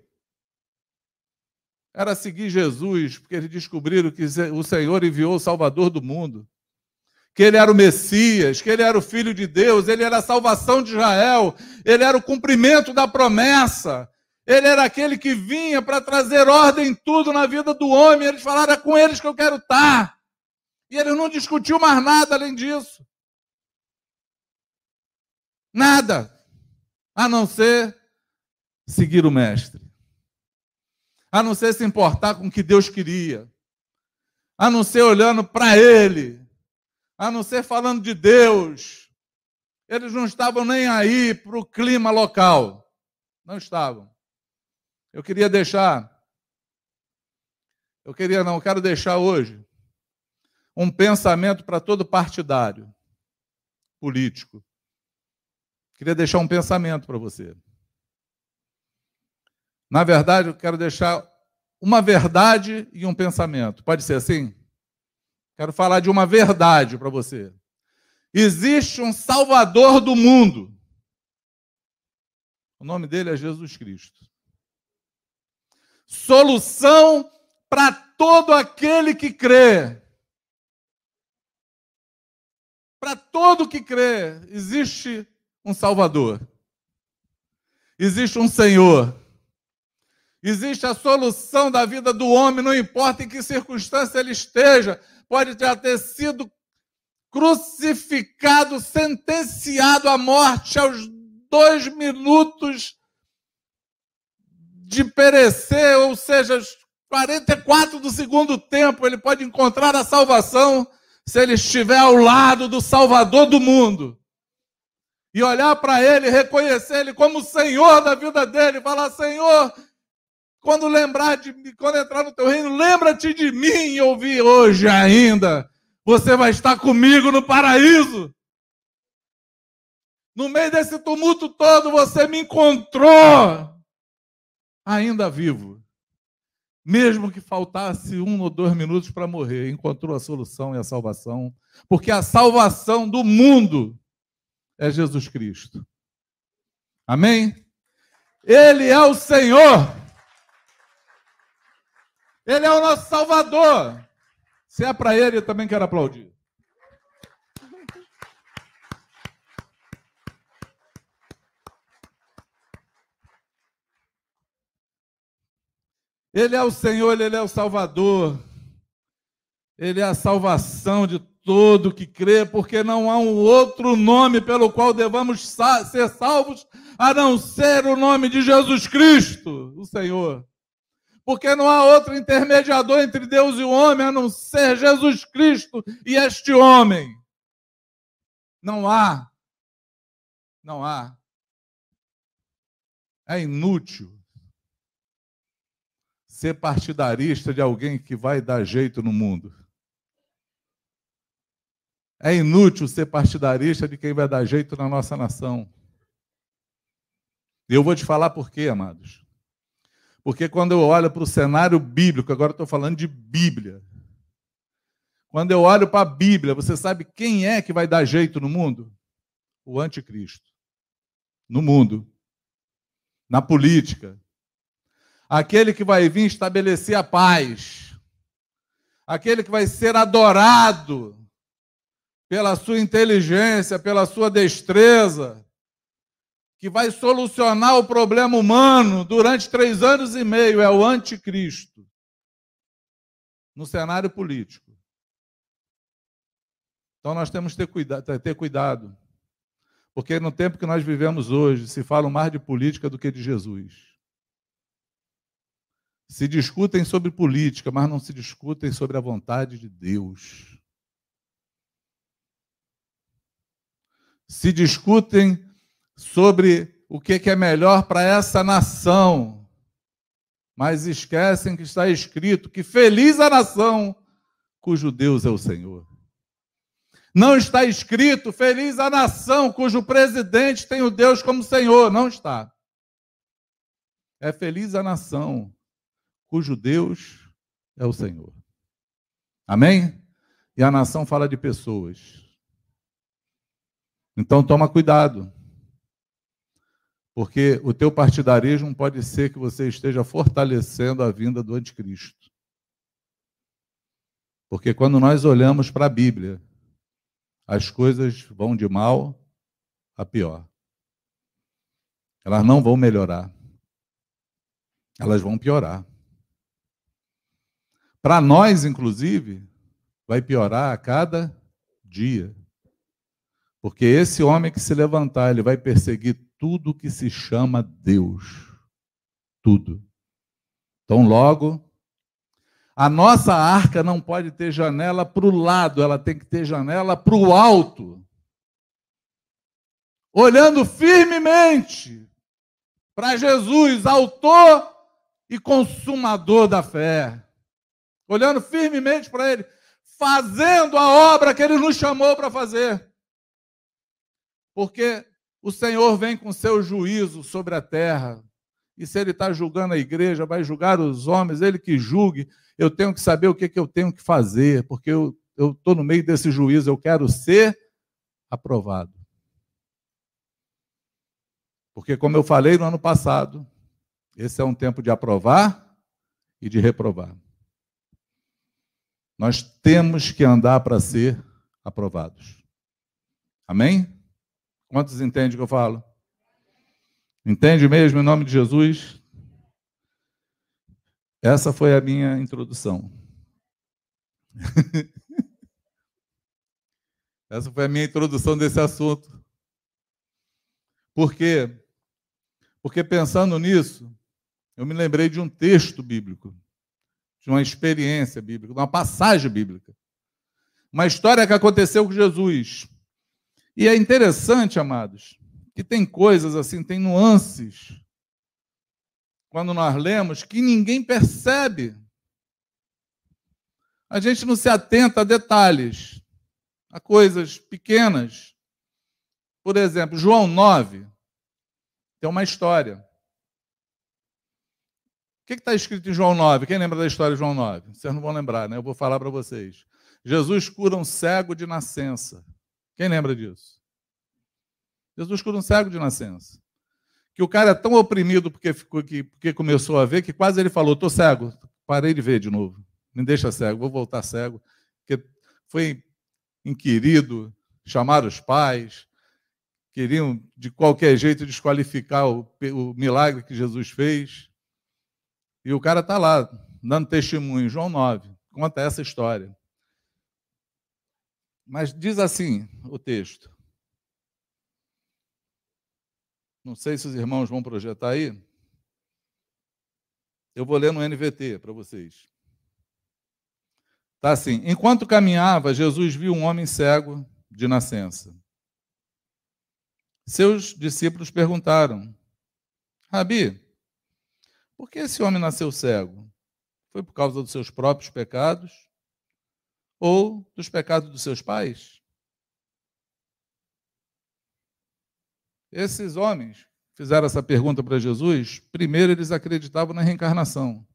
era seguir Jesus, porque eles descobriram que o Senhor enviou o Salvador do mundo que ele era o Messias, que ele era o Filho de Deus, ele era a salvação de Israel, ele era o cumprimento da promessa, ele era aquele que vinha para trazer ordem em tudo na vida do homem. Eles falaram: é com eles que eu quero estar. E ele não discutiu mais nada além disso. Nada. A não ser seguir o Mestre. A não ser se importar com o que Deus queria. A não ser olhando para Ele a não ser falando de Deus. Eles não estavam nem aí para o clima local. Não estavam. Eu queria deixar. Eu queria, não, eu quero deixar hoje um pensamento para todo partidário político. Queria deixar um pensamento para você. Na verdade, eu quero deixar uma verdade e um pensamento. Pode ser assim? Quero falar de uma verdade para você. Existe um Salvador do mundo. O nome dele é Jesus Cristo. Solução para todo aquele que crê. Para todo que crê, existe um Salvador. Existe um Senhor. Existe a solução da vida do homem, não importa em que circunstância ele esteja, pode já ter sido crucificado, sentenciado à morte aos dois minutos de perecer, ou seja, 44 do segundo tempo, ele pode encontrar a salvação se ele estiver ao lado do Salvador do mundo. E olhar para ele, reconhecer ele como Senhor da vida dele, falar: Senhor, quando lembrar de quando entrar no teu reino, lembra-te de mim e ouvir hoje ainda. Você vai estar comigo no paraíso. No meio desse tumulto todo, você me encontrou ainda vivo. Mesmo que faltasse um ou dois minutos para morrer, encontrou a solução e a salvação. Porque a salvação do mundo é Jesus Cristo. Amém? Ele é o Senhor. Ele é o nosso Salvador. Se é para ele, eu também quero aplaudir. Ele é o Senhor, Ele é o Salvador. Ele é a salvação de todo que crê, porque não há um outro nome pelo qual devamos ser salvos a não ser o nome de Jesus Cristo, o Senhor porque não há outro intermediador entre Deus e o homem a não ser Jesus Cristo e este homem. Não há. Não há. É inútil ser partidarista de alguém que vai dar jeito no mundo. É inútil ser partidarista de quem vai dar jeito na nossa nação. E eu vou te falar por quê, amados. Porque quando eu olho para o cenário bíblico, agora estou falando de Bíblia. Quando eu olho para a Bíblia, você sabe quem é que vai dar jeito no mundo? O anticristo. No mundo. Na política. Aquele que vai vir estabelecer a paz. Aquele que vai ser adorado pela sua inteligência, pela sua destreza, que vai solucionar o problema humano durante três anos e meio é o anticristo no cenário político. Então nós temos que ter cuidado, ter cuidado, porque no tempo que nós vivemos hoje se fala mais de política do que de Jesus. Se discutem sobre política, mas não se discutem sobre a vontade de Deus. Se discutem sobre o que é melhor para essa nação, mas esquecem que está escrito que feliz a nação cujo Deus é o Senhor. Não está escrito feliz a nação cujo presidente tem o Deus como Senhor. Não está. É feliz a nação cujo Deus é o Senhor. Amém? E a nação fala de pessoas. Então toma cuidado. Porque o teu partidarismo pode ser que você esteja fortalecendo a vinda do anticristo. Porque quando nós olhamos para a Bíblia, as coisas vão de mal a pior. Elas não vão melhorar. Elas vão piorar. Para nós, inclusive, vai piorar a cada dia. Porque esse homem que se levantar, ele vai perseguir tudo que se chama Deus. Tudo. Então, logo, a nossa arca não pode ter janela para o lado, ela tem que ter janela para o alto. Olhando firmemente para Jesus, autor e consumador da fé. Olhando firmemente para Ele, fazendo a obra que Ele nos chamou para fazer. Porque o Senhor vem com seu juízo sobre a terra. E se Ele está julgando a igreja, vai julgar os homens, Ele que julgue eu tenho que saber o que, que eu tenho que fazer, porque eu estou no meio desse juízo, eu quero ser aprovado. Porque, como eu falei no ano passado, esse é um tempo de aprovar e de reprovar. Nós temos que andar para ser aprovados. Amém? Quantos entendem o que eu falo? Entende mesmo em nome de Jesus? Essa foi a minha introdução. Essa foi a minha introdução desse assunto. Por quê? Porque pensando nisso, eu me lembrei de um texto bíblico, de uma experiência bíblica, de uma passagem bíblica. Uma história que aconteceu com Jesus. E é interessante, amados, que tem coisas assim, tem nuances quando nós lemos, que ninguém percebe. A gente não se atenta a detalhes, a coisas pequenas. Por exemplo, João 9 tem uma história. Que está escrito em João 9? Quem lembra da história de João 9? Vocês não vão lembrar, né? Eu vou falar para vocês. Jesus cura um cego de nascença. Quem lembra disso? Jesus cura um cego de nascença que o cara é tão oprimido porque, ficou, que, porque começou a ver que quase ele falou: estou cego, parei de ver de novo, me deixa cego, vou voltar cego. Porque foi inquirido, chamaram os pais, queriam de qualquer jeito desqualificar o, o milagre que Jesus fez. E o cara está lá, dando testemunho, João 9, conta essa história. Mas diz assim o texto: Não sei se os irmãos vão projetar aí. Eu vou ler no NVT para vocês. Tá assim: enquanto caminhava, Jesus viu um homem cego de nascença. Seus discípulos perguntaram: Rabi, por que esse homem nasceu cego? Foi por causa dos seus próprios pecados ou dos pecados dos seus pais? Esses homens fizeram essa pergunta para Jesus, primeiro eles acreditavam na reencarnação.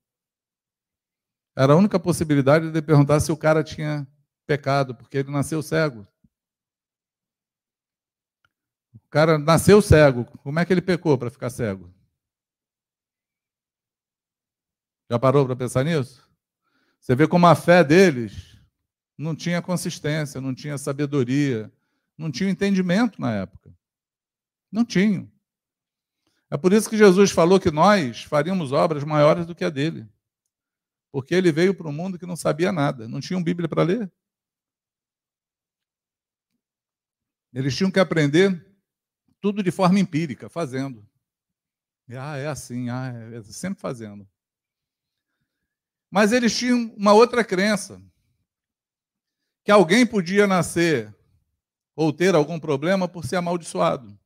Era a única possibilidade de perguntar se o cara tinha pecado, porque ele nasceu cego. O cara nasceu cego. Como é que ele pecou para ficar cego? Já parou para pensar nisso? Você vê como a fé deles não tinha consistência, não tinha sabedoria, não tinha entendimento na época. Não tinham. É por isso que Jesus falou que nós faríamos obras maiores do que a dele. Porque ele veio para um mundo que não sabia nada, não tinham Bíblia para ler. Eles tinham que aprender tudo de forma empírica, fazendo. E, ah, é assim, ah, é sempre fazendo. Mas eles tinham uma outra crença: que alguém podia nascer ou ter algum problema por ser amaldiçoado,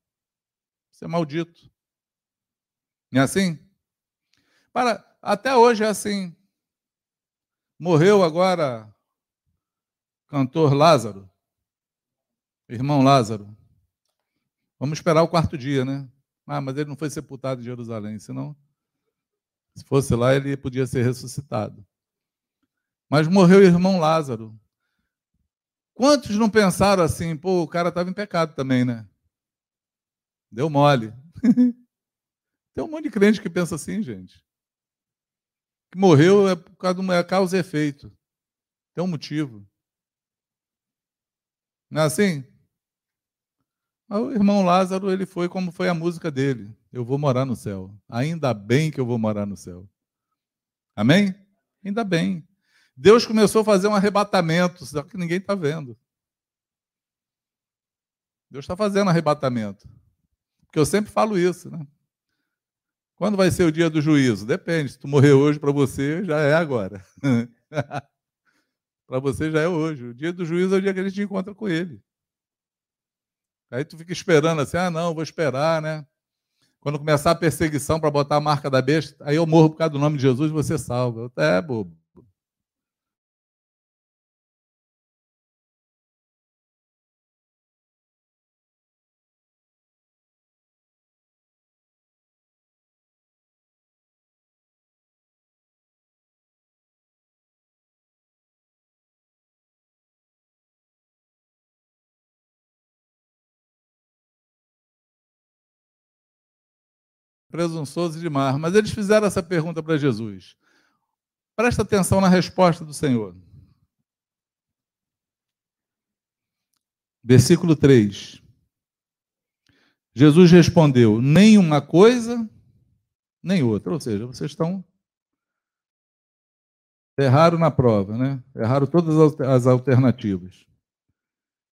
ser maldito. Não é assim? Para, até hoje é assim. Morreu agora cantor Lázaro, irmão Lázaro. Vamos esperar o quarto dia, né? Ah, mas ele não foi sepultado em Jerusalém, senão, se fosse lá, ele podia ser ressuscitado. Mas morreu o irmão Lázaro. Quantos não pensaram assim, pô, o cara estava em pecado também, né? Deu mole. Tem um monte de crente que pensa assim, gente. Que morreu é por causa de uma causa e efeito. Tem um motivo. Não é assim? O irmão Lázaro, ele foi como foi a música dele. Eu vou morar no céu. Ainda bem que eu vou morar no céu. Amém? Ainda bem. Deus começou a fazer um arrebatamento, só que ninguém está vendo. Deus está fazendo arrebatamento. Porque eu sempre falo isso, né? Quando vai ser o dia do juízo? Depende. Se tu morrer hoje, para você já é agora. para você já é hoje. O dia do juízo é o dia que a gente encontra com ele. Aí tu fica esperando assim, ah, não, vou esperar, né? Quando começar a perseguição para botar a marca da besta, aí eu morro por causa do nome de Jesus e você salva. É, bobo. Presunçoso demais. Mas eles fizeram essa pergunta para Jesus. Presta atenção na resposta do Senhor. Versículo 3. Jesus respondeu: nem uma coisa, nem outra. Ou seja, vocês estão. Erraram na prova, né? Erraram todas as alternativas.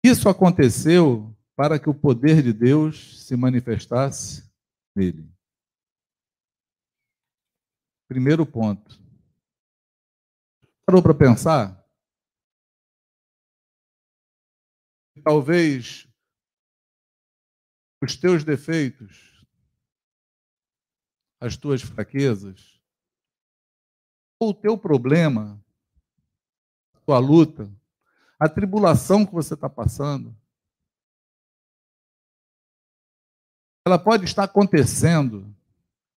Isso aconteceu para que o poder de Deus se manifestasse nele. Primeiro ponto. Parou para pensar? Talvez os teus defeitos, as tuas fraquezas, ou o teu problema, a tua luta, a tribulação que você está passando, ela pode estar acontecendo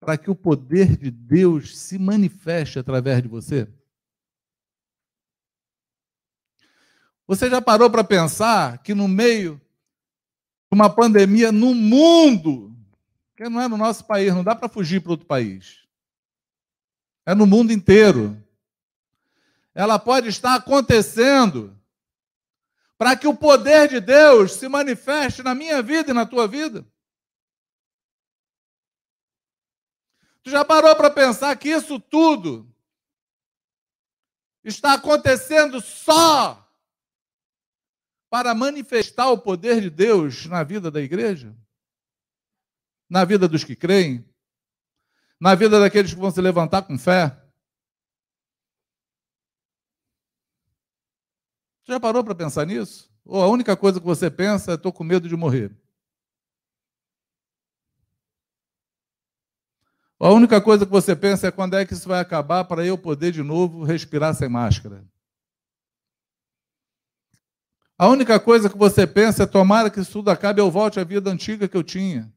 para que o poder de Deus se manifeste através de você? Você já parou para pensar que no meio de uma pandemia no mundo, que não é no nosso país, não dá para fugir para outro país, é no mundo inteiro, ela pode estar acontecendo para que o poder de Deus se manifeste na minha vida e na tua vida? Tu já parou para pensar que isso tudo está acontecendo só para manifestar o poder de Deus na vida da igreja? Na vida dos que creem? Na vida daqueles que vão se levantar com fé? Tu já parou para pensar nisso? Ou a única coisa que você pensa é: estou com medo de morrer? A única coisa que você pensa é quando é que isso vai acabar para eu poder de novo respirar sem máscara. A única coisa que você pensa é tomara que isso tudo acabe e eu volte à vida antiga que eu tinha.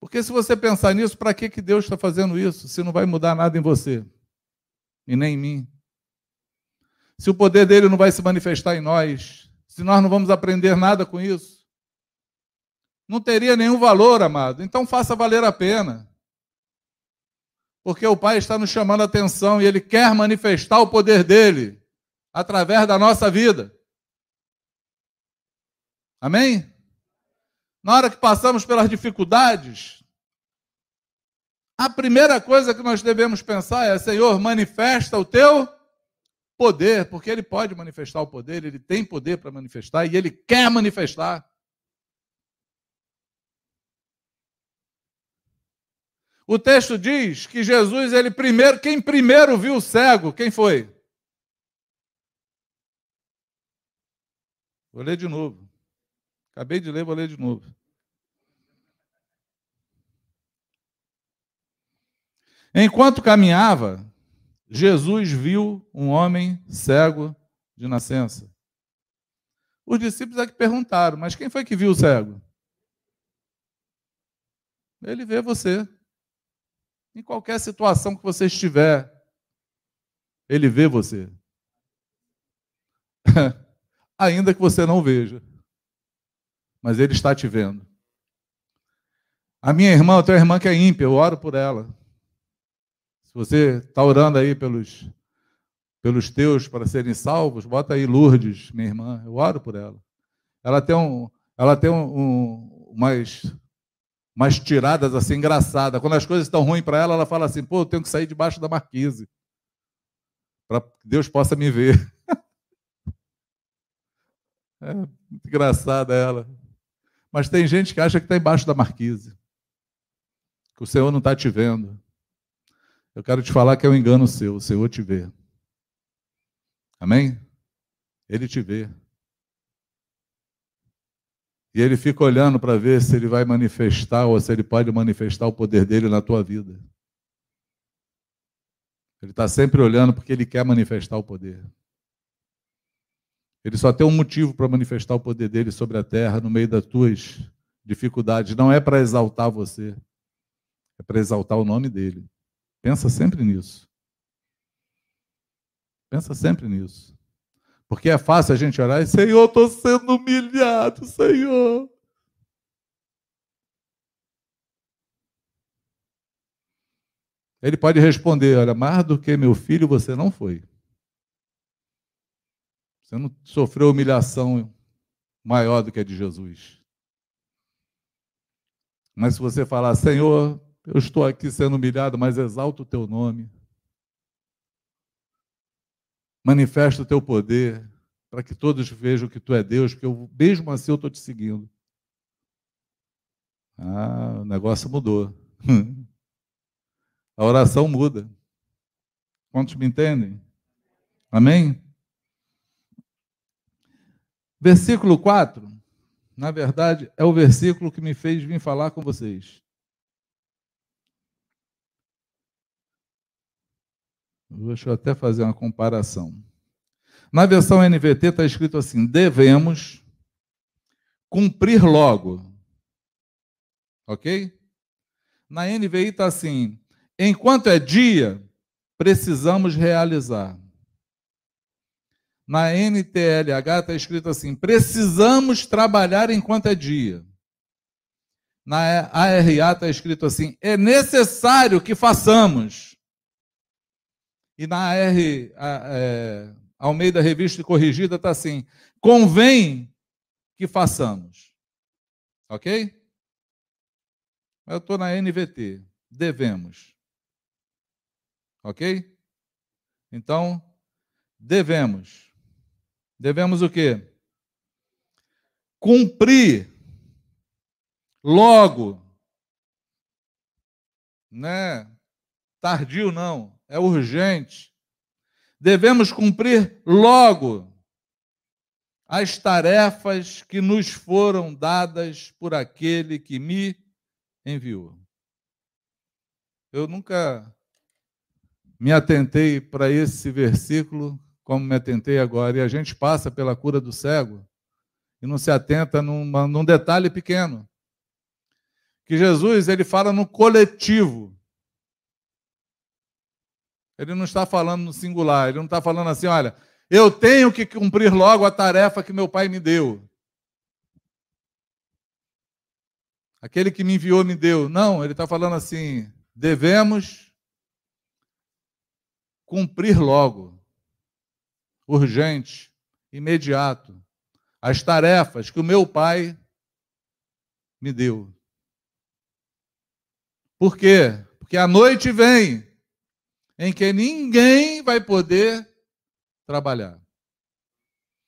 Porque se você pensar nisso, para que, que Deus está fazendo isso? Se não vai mudar nada em você e nem em mim. Se o poder dele não vai se manifestar em nós, se nós não vamos aprender nada com isso não teria nenhum valor, amado. Então faça valer a pena. Porque o Pai está nos chamando a atenção e Ele quer manifestar o poder dele através da nossa vida. Amém? Na hora que passamos pelas dificuldades, a primeira coisa que nós devemos pensar é: Senhor, manifesta o teu poder, porque Ele pode manifestar o poder, Ele tem poder para manifestar e Ele quer manifestar. O texto diz que Jesus, ele primeiro, quem primeiro viu o cego, quem foi? Vou ler de novo. Acabei de ler, vou ler de novo. Enquanto caminhava, Jesus viu um homem cego de nascença. Os discípulos é que perguntaram, mas quem foi que viu o cego? Ele vê você. Em qualquer situação que você estiver, ele vê você. Ainda que você não veja. Mas ele está te vendo. A minha irmã, a tua irmã que é ímpia, eu oro por ela. Se você está orando aí pelos, pelos teus para serem salvos, bota aí Lourdes, minha irmã. Eu oro por ela. Ela tem um, ela tem um, um umas umas tiradas assim engraçadas. Quando as coisas estão ruins para ela, ela fala assim: pô, eu tenho que sair debaixo da marquise para que Deus possa me ver. é muito engraçada ela. Mas tem gente que acha que está embaixo da marquise, que o Senhor não está te vendo. Eu quero te falar que é um engano seu, o Senhor te vê. Amém? Ele te vê. E ele fica olhando para ver se ele vai manifestar ou se ele pode manifestar o poder dele na tua vida. Ele está sempre olhando porque ele quer manifestar o poder. Ele só tem um motivo para manifestar o poder dele sobre a terra no meio das tuas dificuldades. Não é para exaltar você, é para exaltar o nome dele. Pensa sempre nisso. Pensa sempre nisso. Porque é fácil a gente orar e, Senhor, estou sendo humilhado, Senhor. Ele pode responder: Olha, mais do que meu filho, você não foi. Você não sofreu humilhação maior do que a de Jesus. Mas se você falar, Senhor, eu estou aqui sendo humilhado, mas exalto o teu nome manifesta o teu poder, para que todos vejam que tu é Deus, porque eu, mesmo assim eu estou te seguindo. Ah, o negócio mudou. A oração muda. Quantos me entendem? Amém? Versículo 4, na verdade, é o versículo que me fez vir falar com vocês. Deixa eu até fazer uma comparação. Na versão NVT está escrito assim: devemos cumprir logo. Ok? Na NVI está assim: enquanto é dia, precisamos realizar. Na NTLH está escrito assim: precisamos trabalhar enquanto é dia. Na ARA está escrito assim: é necessário que façamos. E na R, é, Almeida Revista Corrigida está assim: convém que façamos. Ok? Eu estou na NVT. Devemos. Ok? Então, devemos. Devemos o quê? Cumprir logo. Né? Tardio não é urgente. Devemos cumprir logo as tarefas que nos foram dadas por aquele que me enviou. Eu nunca me atentei para esse versículo como me atentei agora, e a gente passa pela cura do cego e não se atenta numa, num detalhe pequeno. Que Jesus ele fala no coletivo. Ele não está falando no singular, ele não está falando assim, olha, eu tenho que cumprir logo a tarefa que meu pai me deu. Aquele que me enviou me deu. Não, ele está falando assim: devemos cumprir logo, urgente, imediato, as tarefas que o meu pai me deu. Por quê? Porque a noite vem em que ninguém vai poder trabalhar.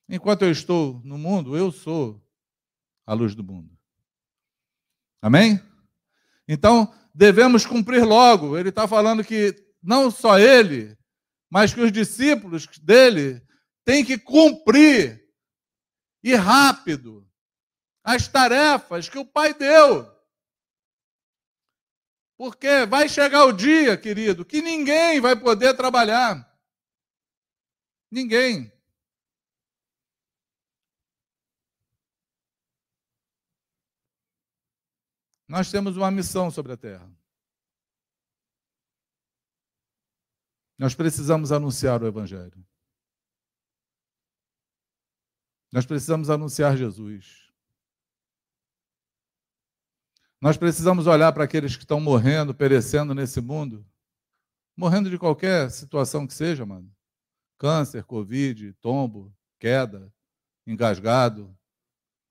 Enquanto eu estou no mundo, eu sou a luz do mundo. Amém? Então, devemos cumprir logo. Ele está falando que não só ele, mas que os discípulos dele têm que cumprir e rápido as tarefas que o Pai deu. Porque vai chegar o dia, querido, que ninguém vai poder trabalhar. Ninguém. Nós temos uma missão sobre a terra. Nós precisamos anunciar o Evangelho. Nós precisamos anunciar Jesus. Nós precisamos olhar para aqueles que estão morrendo, perecendo nesse mundo, morrendo de qualquer situação que seja, mano. Câncer, Covid, tombo, queda, engasgado,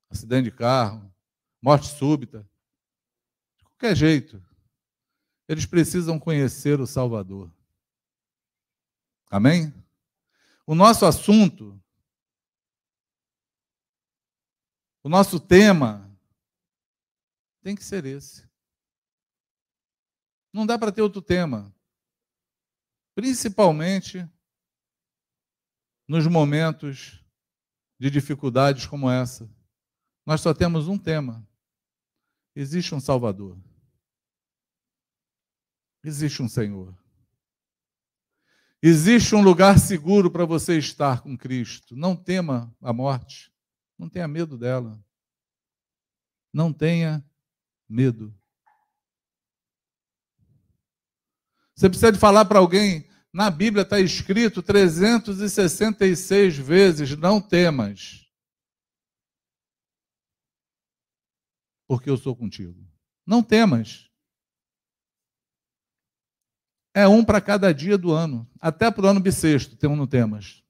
acidente de carro, morte súbita qualquer jeito. Eles precisam conhecer o Salvador. Amém? O nosso assunto, o nosso tema, tem que ser esse. Não dá para ter outro tema. Principalmente nos momentos de dificuldades como essa. Nós só temos um tema: existe um Salvador. Existe um Senhor. Existe um lugar seguro para você estar com Cristo. Não tema a morte. Não tenha medo dela. Não tenha medo. Você precisa de falar para alguém, na Bíblia está escrito 366 vezes: não temas, porque eu sou contigo. Não temas. É um para cada dia do ano. Até para o ano bissexto tem um no temas.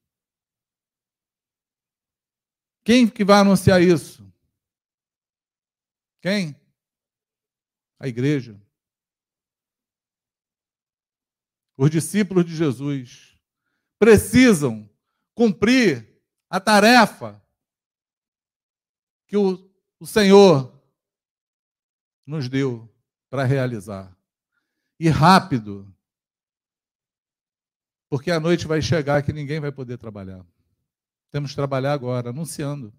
Quem que vai anunciar isso? Quem? A igreja. Os discípulos de Jesus precisam cumprir a tarefa que o, o Senhor nos deu para realizar. E rápido, porque a noite vai chegar que ninguém vai poder trabalhar. Temos que trabalhar agora, anunciando.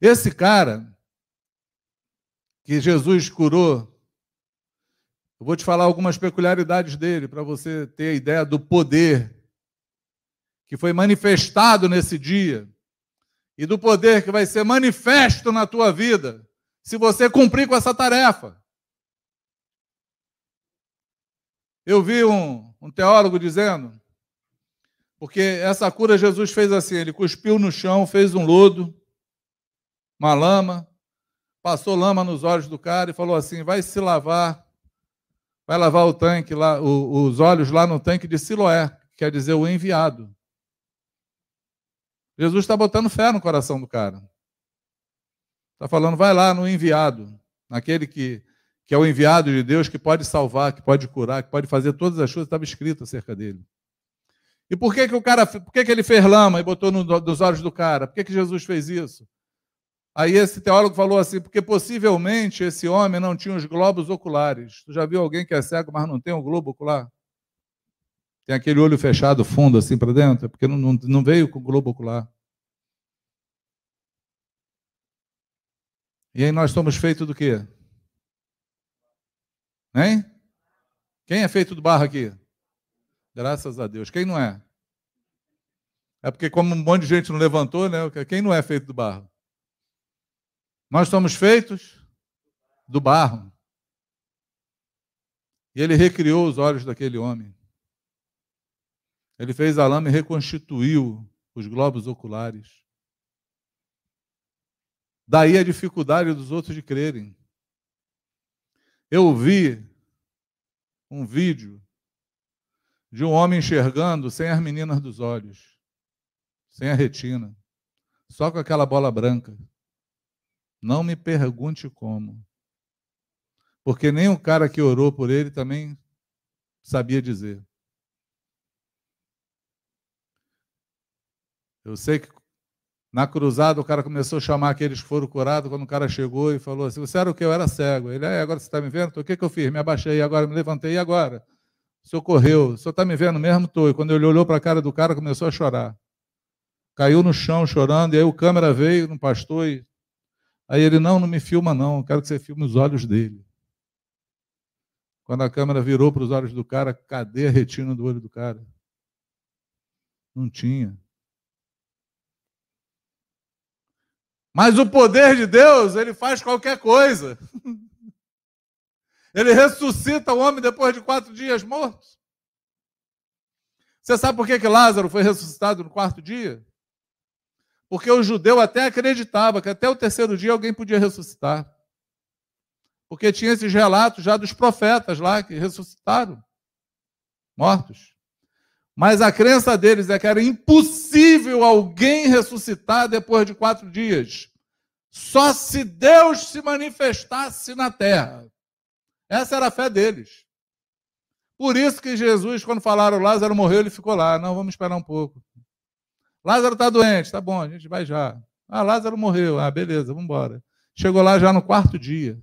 Esse cara que Jesus curou, eu vou te falar algumas peculiaridades dele para você ter a ideia do poder que foi manifestado nesse dia e do poder que vai ser manifesto na tua vida se você cumprir com essa tarefa. Eu vi um, um teólogo dizendo porque essa cura Jesus fez assim: ele cuspiu no chão, fez um lodo, uma lama, passou lama nos olhos do cara e falou assim: vai se lavar, vai lavar o tanque lá, o, os olhos lá no tanque de Siloé, que quer dizer o enviado. Jesus está botando fé no coração do cara. Está falando, vai lá no enviado, naquele que, que é o enviado de Deus, que pode salvar, que pode curar, que pode fazer todas as coisas, estava escrito acerca dele. E por que, que o cara, por que, que ele fez lama e botou no, dos olhos do cara? Por que, que Jesus fez isso? Aí esse teólogo falou assim, porque possivelmente esse homem não tinha os globos oculares. Tu já viu alguém que é cego, mas não tem um globo ocular? Tem aquele olho fechado, fundo, assim para dentro? É porque não, não, não veio com o globo ocular. E aí nós somos feitos do quê? Hein? Quem é feito do barro aqui? Graças a Deus. Quem não é? É porque, como um monte de gente não levantou, né? Quem não é feito do barro? Nós somos feitos do barro. E ele recriou os olhos daquele homem. Ele fez a lama e reconstituiu os globos oculares. Daí a dificuldade dos outros de crerem. Eu vi um vídeo de um homem enxergando sem as meninas dos olhos, sem a retina, só com aquela bola branca. Não me pergunte como. Porque nem o cara que orou por ele também sabia dizer. Eu sei que Na cruzada, o cara começou a chamar aqueles que foram curados. Quando o cara chegou e falou assim: Você era o que? Eu era cego. Ele, é, agora você está me vendo? O que, que eu fiz? Me abaixei, agora me levantei, e agora? O senhor correu. O senhor está me vendo mesmo? Estou. E quando ele olhou para a cara do cara, começou a chorar. Caiu no chão chorando. E aí o câmera veio no pastor. E... Aí ele: Não, não me filma, não. Quero que você filme os olhos dele. Quando a câmera virou para os olhos do cara, cadê a retina do olho do cara? Não tinha. Mas o poder de Deus, ele faz qualquer coisa. Ele ressuscita o homem depois de quatro dias mortos. Você sabe por que, que Lázaro foi ressuscitado no quarto dia? Porque o judeu até acreditava que até o terceiro dia alguém podia ressuscitar. Porque tinha esses relatos já dos profetas lá que ressuscitaram mortos. Mas a crença deles é que era impossível alguém ressuscitar depois de quatro dias. Só se Deus se manifestasse na terra. Essa era a fé deles. Por isso que Jesus, quando falaram Lázaro morreu, ele ficou lá. Não, vamos esperar um pouco. Lázaro está doente, tá bom, a gente vai já. Ah, Lázaro morreu. Ah, beleza, vamos embora. Chegou lá já no quarto dia.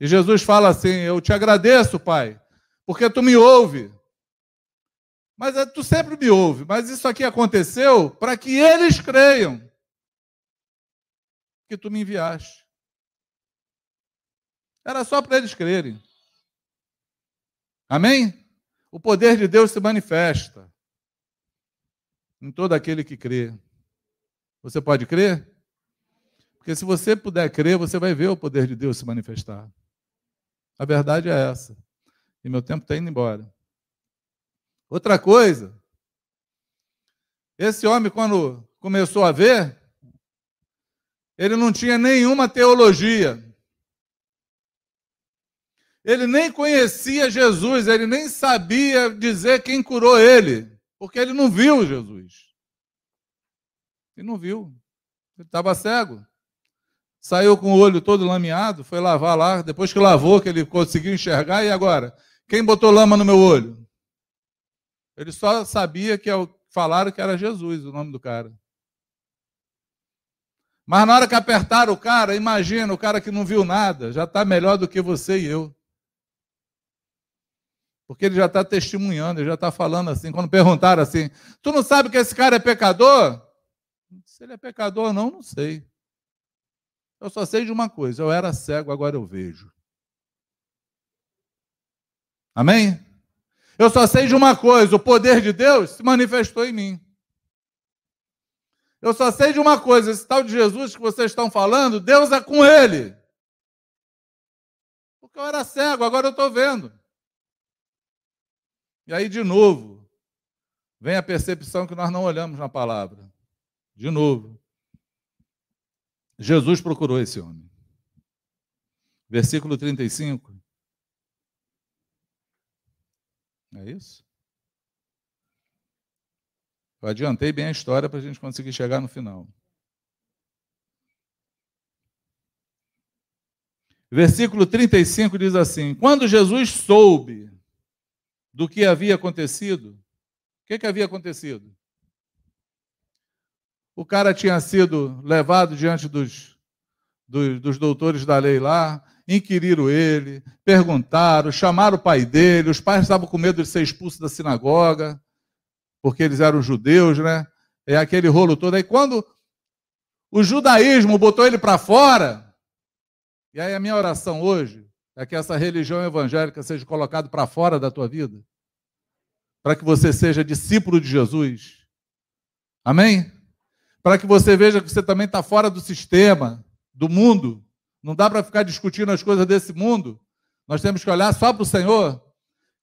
E Jesus fala assim: Eu te agradeço, Pai, porque tu me ouve. Mas é, tu sempre me ouve, mas isso aqui aconteceu para que eles creiam que tu me enviaste. Era só para eles crerem. Amém? O poder de Deus se manifesta em todo aquele que crê. Você pode crer? Porque se você puder crer, você vai ver o poder de Deus se manifestar. A verdade é essa. E meu tempo está indo embora. Outra coisa, esse homem, quando começou a ver, ele não tinha nenhuma teologia. Ele nem conhecia Jesus, ele nem sabia dizer quem curou ele, porque ele não viu Jesus. Ele não viu. Ele estava cego. Saiu com o olho todo lameado, foi lavar lá. Depois que lavou, que ele conseguiu enxergar, e agora? Quem botou lama no meu olho? Ele só sabia que é falaram que era Jesus o nome do cara. Mas na hora que apertaram o cara, imagina, o cara que não viu nada, já está melhor do que você e eu. Porque ele já está testemunhando, ele já está falando assim. Quando perguntaram assim, tu não sabe que esse cara é pecador? Se ele é pecador ou não, não sei. Eu só sei de uma coisa: eu era cego, agora eu vejo. Amém? Eu só sei de uma coisa: o poder de Deus se manifestou em mim. Eu só sei de uma coisa: esse tal de Jesus que vocês estão falando, Deus é com ele. Porque eu era cego, agora eu estou vendo. E aí, de novo, vem a percepção que nós não olhamos na palavra. De novo. Jesus procurou esse homem. Versículo 35. É isso? Eu adiantei bem a história para a gente conseguir chegar no final. Versículo 35 diz assim: Quando Jesus soube do que havia acontecido, o que, que havia acontecido? O cara tinha sido levado diante dos, dos, dos doutores da lei lá, inquiriram ele, perguntaram, chamaram o pai dele, os pais estavam com medo de ser expulsos da sinagoga, porque eles eram judeus, né? É aquele rolo todo. Aí quando o judaísmo botou ele para fora, e aí a minha oração hoje é que essa religião evangélica seja colocada para fora da tua vida, para que você seja discípulo de Jesus. Amém? Para que você veja que você também está fora do sistema, do mundo, não dá para ficar discutindo as coisas desse mundo. Nós temos que olhar só para o Senhor.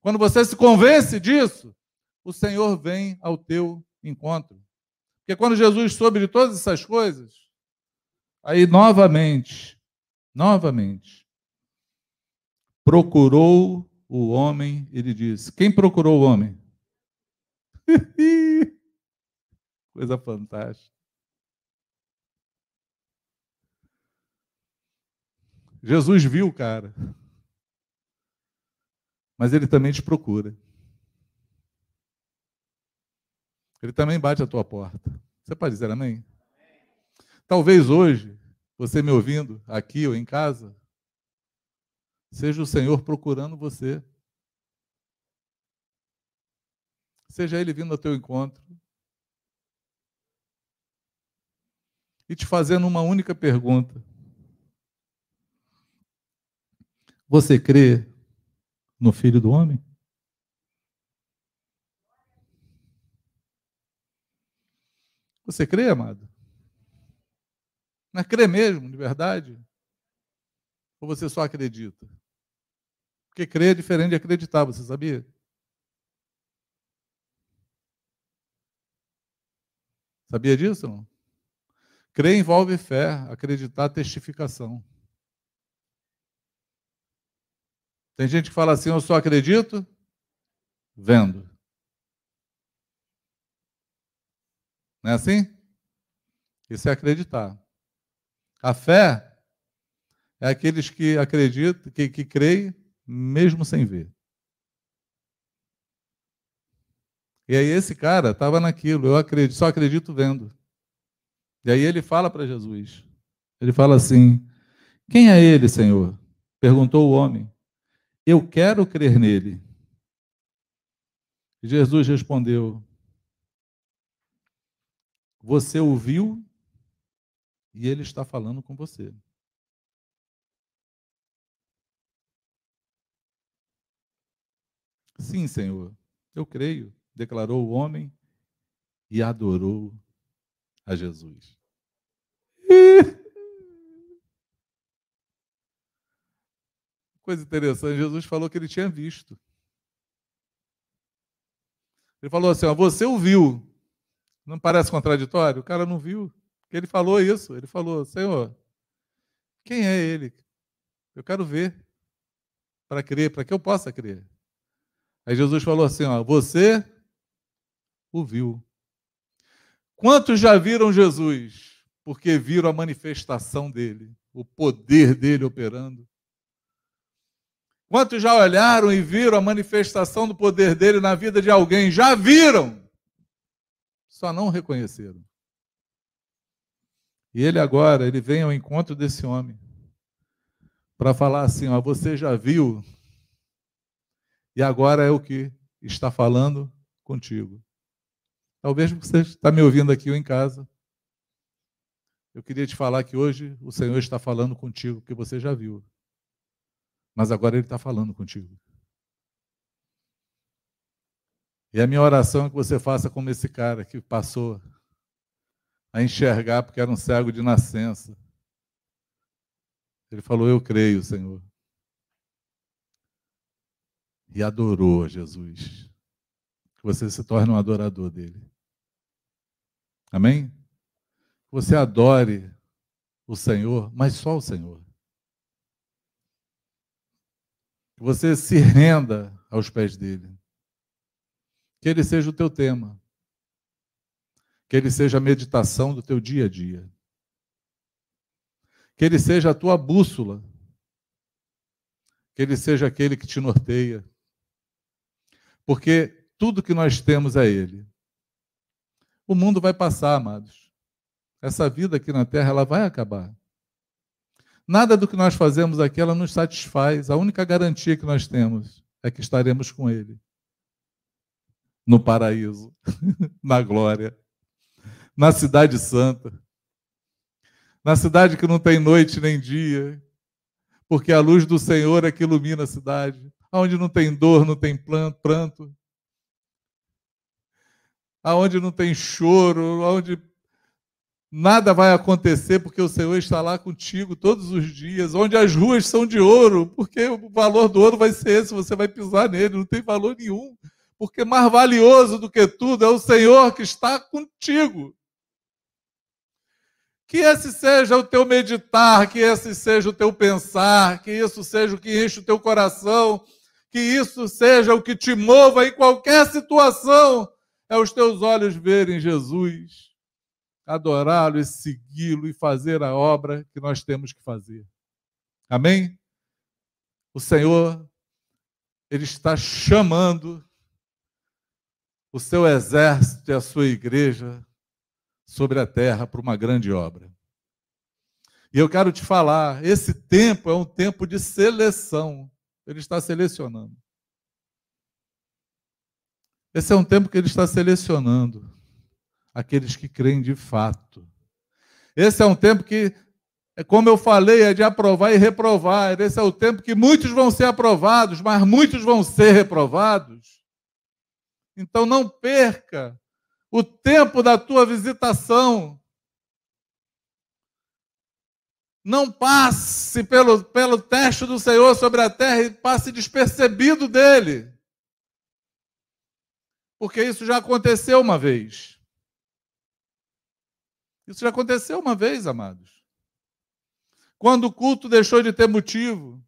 Quando você se convence disso, o Senhor vem ao teu encontro. Porque quando Jesus soube de todas essas coisas, aí novamente, novamente, procurou o homem, ele disse: Quem procurou o homem? Coisa fantástica. Jesus viu o cara. Mas ele também te procura. Ele também bate a tua porta. Você pode dizer amém? Talvez hoje, você me ouvindo aqui ou em casa, seja o Senhor procurando você. Seja Ele vindo ao teu encontro. E te fazendo uma única pergunta: Você crê no Filho do Homem? Você crê, amado? Mas crê mesmo, de verdade? Ou você só acredita? Porque crer é diferente de acreditar, você sabia? Sabia disso não? Crer envolve fé, acreditar testificação. Tem gente que fala assim, eu só acredito vendo. Não é assim? Isso é acreditar. A fé é aqueles que acreditam, que, que creem, mesmo sem ver. E aí esse cara estava naquilo, eu acredito, só acredito vendo. E aí ele fala para Jesus. Ele fala assim: Quem é ele, Senhor? Perguntou o homem. Eu quero crer nele. Jesus respondeu: Você ouviu e ele está falando com você. Sim, Senhor, eu creio, declarou o homem e adorou a Jesus. Coisa interessante, Jesus falou que ele tinha visto. Ele falou assim: ó, você ouviu. Não parece contraditório? O cara não viu. Ele falou isso. Ele falou: Senhor, quem é ele? Eu quero ver para crer, para que eu possa crer. Aí Jesus falou assim: ó, você o viu. Quantos já viram Jesus? Porque viram a manifestação dele, o poder dele operando. Quantos já olharam e viram a manifestação do poder dele na vida de alguém? Já viram, só não reconheceram. E ele agora, ele vem ao encontro desse homem para falar assim: ó, você já viu e agora é o que está falando contigo. Talvez você está me ouvindo aqui ou em casa. Eu queria te falar que hoje o Senhor está falando contigo, porque você já viu. Mas agora Ele está falando contigo. E a minha oração é que você faça como esse cara que passou a enxergar porque era um cego de nascença. Ele falou: Eu creio, Senhor e adorou a Jesus. Que você se torne um adorador dele. Amém? Que você adore o Senhor, mas só o Senhor. Que você se renda aos pés dele. Que ele seja o teu tema. Que ele seja a meditação do teu dia a dia. Que ele seja a tua bússola. Que ele seja aquele que te norteia. Porque tudo que nós temos é Ele. O mundo vai passar, amados. Essa vida aqui na terra, ela vai acabar. Nada do que nós fazemos aqui, ela nos satisfaz. A única garantia que nós temos é que estaremos com Ele. No paraíso, na glória, na cidade santa, na cidade que não tem noite nem dia, porque a luz do Senhor é que ilumina a cidade onde não tem dor, não tem pranto, aonde não tem choro, onde nada vai acontecer porque o Senhor está lá contigo todos os dias, onde as ruas são de ouro, porque o valor do ouro vai ser esse, você vai pisar nele, não tem valor nenhum, porque mais valioso do que tudo é o Senhor que está contigo. Que esse seja o teu meditar, que esse seja o teu pensar, que isso seja o que enche o teu coração, que isso seja o que te mova em qualquer situação, é os teus olhos verem Jesus, adorá-lo e segui-lo e fazer a obra que nós temos que fazer. Amém? O Senhor, Ele está chamando o seu exército e a sua igreja sobre a terra para uma grande obra. E eu quero te falar, esse tempo é um tempo de seleção. Ele está selecionando. Esse é um tempo que ele está selecionando aqueles que creem de fato. Esse é um tempo que, é como eu falei, é de aprovar e reprovar. Esse é o tempo que muitos vão ser aprovados, mas muitos vão ser reprovados. Então não perca o tempo da tua visitação. Não passe pelo, pelo teste do Senhor sobre a terra e passe despercebido dele. Porque isso já aconteceu uma vez. Isso já aconteceu uma vez, amados. Quando o culto deixou de ter motivo,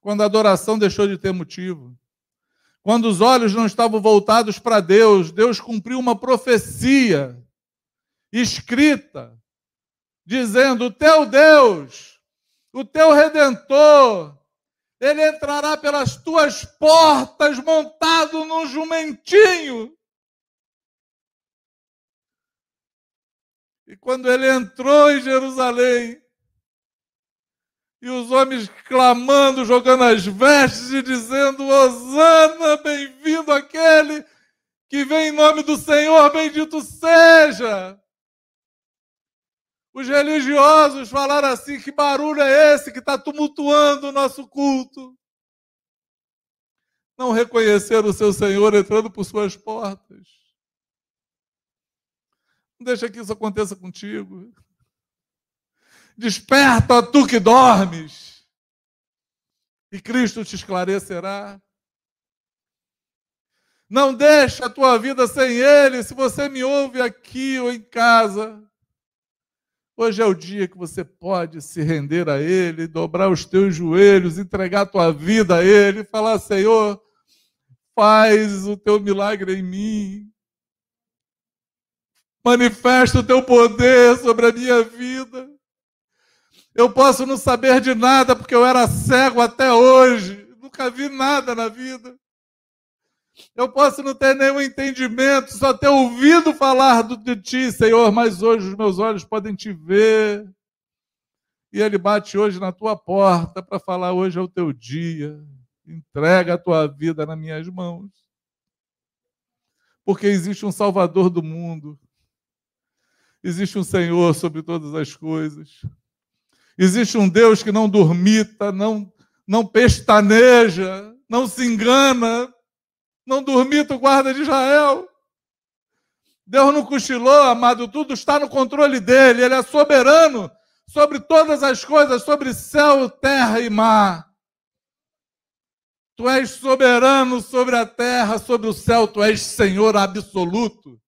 quando a adoração deixou de ter motivo, quando os olhos não estavam voltados para Deus, Deus cumpriu uma profecia escrita, dizendo: O teu Deus, o teu redentor, ele entrará pelas tuas portas montado num jumentinho. E quando ele entrou em Jerusalém, e os homens clamando, jogando as vestes e dizendo: Hosana, bem-vindo aquele que vem em nome do Senhor, bendito seja. Os religiosos falaram assim: que barulho é esse que está tumultuando o nosso culto? Não reconheceram o seu Senhor entrando por suas portas. Não deixa que isso aconteça contigo. Desperta, tu que dormes, e Cristo te esclarecerá. Não deixa a tua vida sem Ele. Se você me ouve aqui ou em casa, hoje é o dia que você pode se render a Ele, dobrar os teus joelhos, entregar a tua vida a Ele, falar: Senhor, faz o teu milagre em mim. Manifesta o teu poder sobre a minha vida. Eu posso não saber de nada porque eu era cego até hoje, nunca vi nada na vida. Eu posso não ter nenhum entendimento, só ter ouvido falar de ti, Senhor, mas hoje os meus olhos podem te ver. E ele bate hoje na tua porta para falar: hoje é o teu dia, entrega a tua vida nas minhas mãos. Porque existe um Salvador do mundo, existe um Senhor sobre todas as coisas. Existe um Deus que não dormita, não, não pestaneja, não se engana, não dormita o guarda de Israel. Deus não cochilou, amado, tudo está no controle dele, ele é soberano sobre todas as coisas, sobre céu, terra e mar. Tu és soberano sobre a terra, sobre o céu, tu és Senhor absoluto.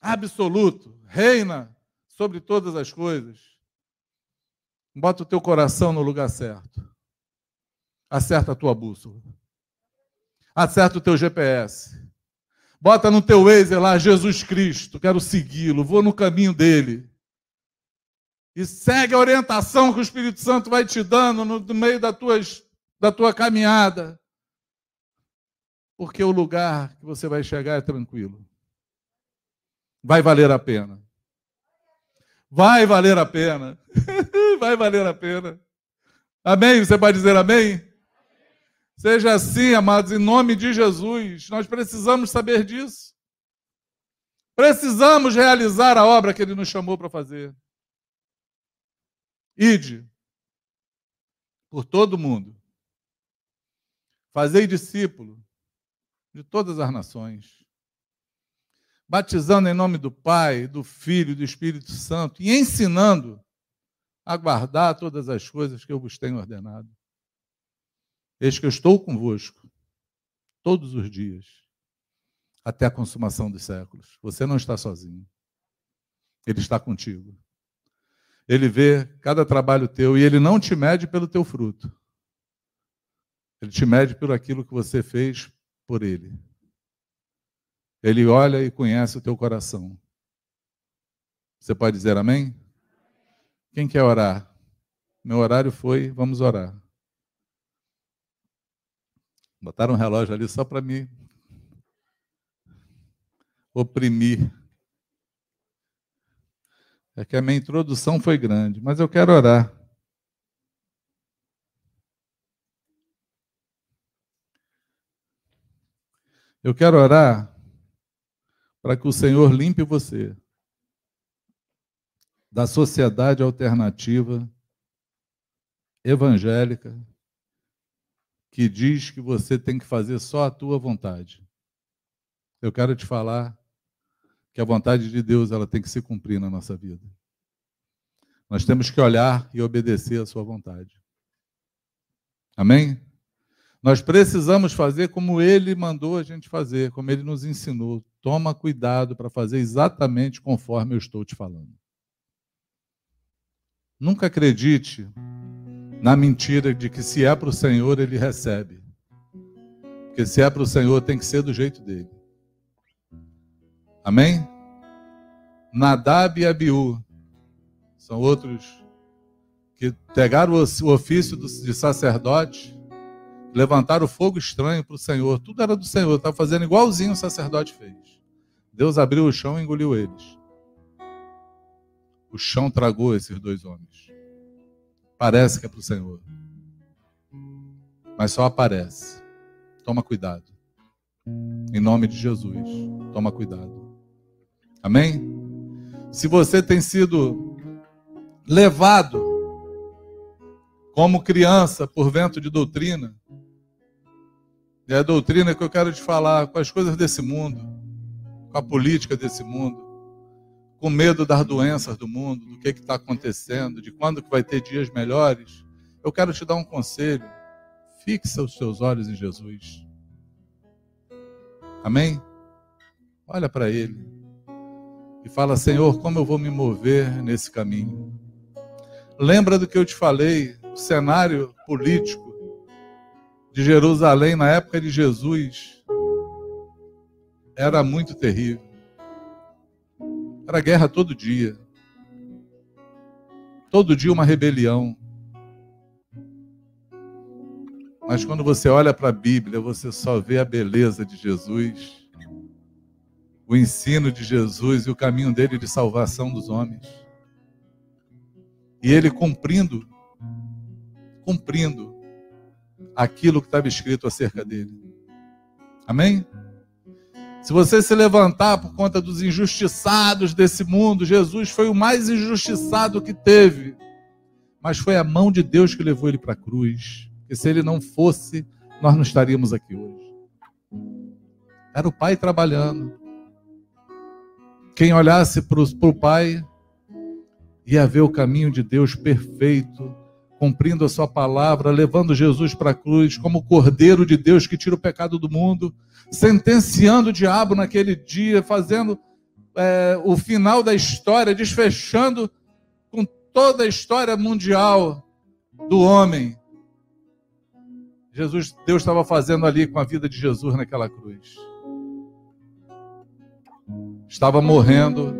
Absoluto, reina sobre todas as coisas. Bota o teu coração no lugar certo. Acerta a tua bússola. Acerta o teu GPS. Bota no teu Waze lá Jesus Cristo, quero segui-lo, vou no caminho dele. E segue a orientação que o Espírito Santo vai te dando no, no meio da, tuas, da tua caminhada. Porque o lugar que você vai chegar é tranquilo. Vai valer a pena. Vai valer a pena. Vai valer a pena. Amém? Você pode dizer amém? Seja assim, amados, em nome de Jesus. Nós precisamos saber disso. Precisamos realizar a obra que Ele nos chamou para fazer. Ide por todo mundo. Fazei discípulo de todas as nações batizando em nome do Pai, do Filho e do Espírito Santo e ensinando a guardar todas as coisas que eu vos tenho ordenado. Eis que eu estou convosco todos os dias, até a consumação dos séculos. Você não está sozinho. Ele está contigo. Ele vê cada trabalho teu e ele não te mede pelo teu fruto. Ele te mede por aquilo que você fez por ele. Ele olha e conhece o teu coração. Você pode dizer amém? Quem quer orar? Meu horário foi, vamos orar. Botaram um relógio ali só para me oprimir. É que a minha introdução foi grande, mas eu quero orar. Eu quero orar para que o Senhor limpe você da sociedade alternativa evangélica que diz que você tem que fazer só a tua vontade. Eu quero te falar que a vontade de Deus ela tem que se cumprir na nossa vida. Nós temos que olhar e obedecer a sua vontade. Amém? Nós precisamos fazer como ele mandou a gente fazer, como ele nos ensinou. Toma cuidado para fazer exatamente conforme eu estou te falando. Nunca acredite na mentira de que se é para o Senhor, ele recebe. Porque se é para o Senhor, tem que ser do jeito dele. Amém? Nadab e Abiú são outros que pegaram o ofício de sacerdote levantaram fogo estranho para o Senhor. Tudo era do Senhor, estava fazendo igualzinho o sacerdote fez. Deus abriu o chão e engoliu eles. O chão tragou esses dois homens. Parece que é para o Senhor. Mas só aparece. Toma cuidado. Em nome de Jesus. Toma cuidado. Amém? Se você tem sido levado como criança por vento de doutrina, é a doutrina que eu quero te falar com as coisas desse mundo, com a política desse mundo, com medo das doenças do mundo, do que está acontecendo, de quando que vai ter dias melhores. Eu quero te dar um conselho. Fixa os seus olhos em Jesus. Amém? Olha para Ele e fala: Senhor, como eu vou me mover nesse caminho? Lembra do que eu te falei, o cenário político de Jerusalém na época de Jesus era muito terrível. Era guerra todo dia. Todo dia uma rebelião. Mas quando você olha para a Bíblia, você só vê a beleza de Jesus, o ensino de Jesus e o caminho dele de salvação dos homens. E ele cumprindo, cumprindo aquilo que estava escrito acerca dele. Amém? Se você se levantar por conta dos injustiçados desse mundo, Jesus foi o mais injustiçado que teve. Mas foi a mão de Deus que levou ele para a cruz. Porque se ele não fosse, nós não estaríamos aqui hoje. Era o Pai trabalhando. Quem olhasse para o Pai ia ver o caminho de Deus perfeito cumprindo a sua palavra, levando Jesus para a cruz como o Cordeiro de Deus que tira o pecado do mundo, sentenciando o diabo naquele dia, fazendo é, o final da história, desfechando com toda a história mundial do homem. Jesus, Deus estava fazendo ali com a vida de Jesus naquela cruz. Estava morrendo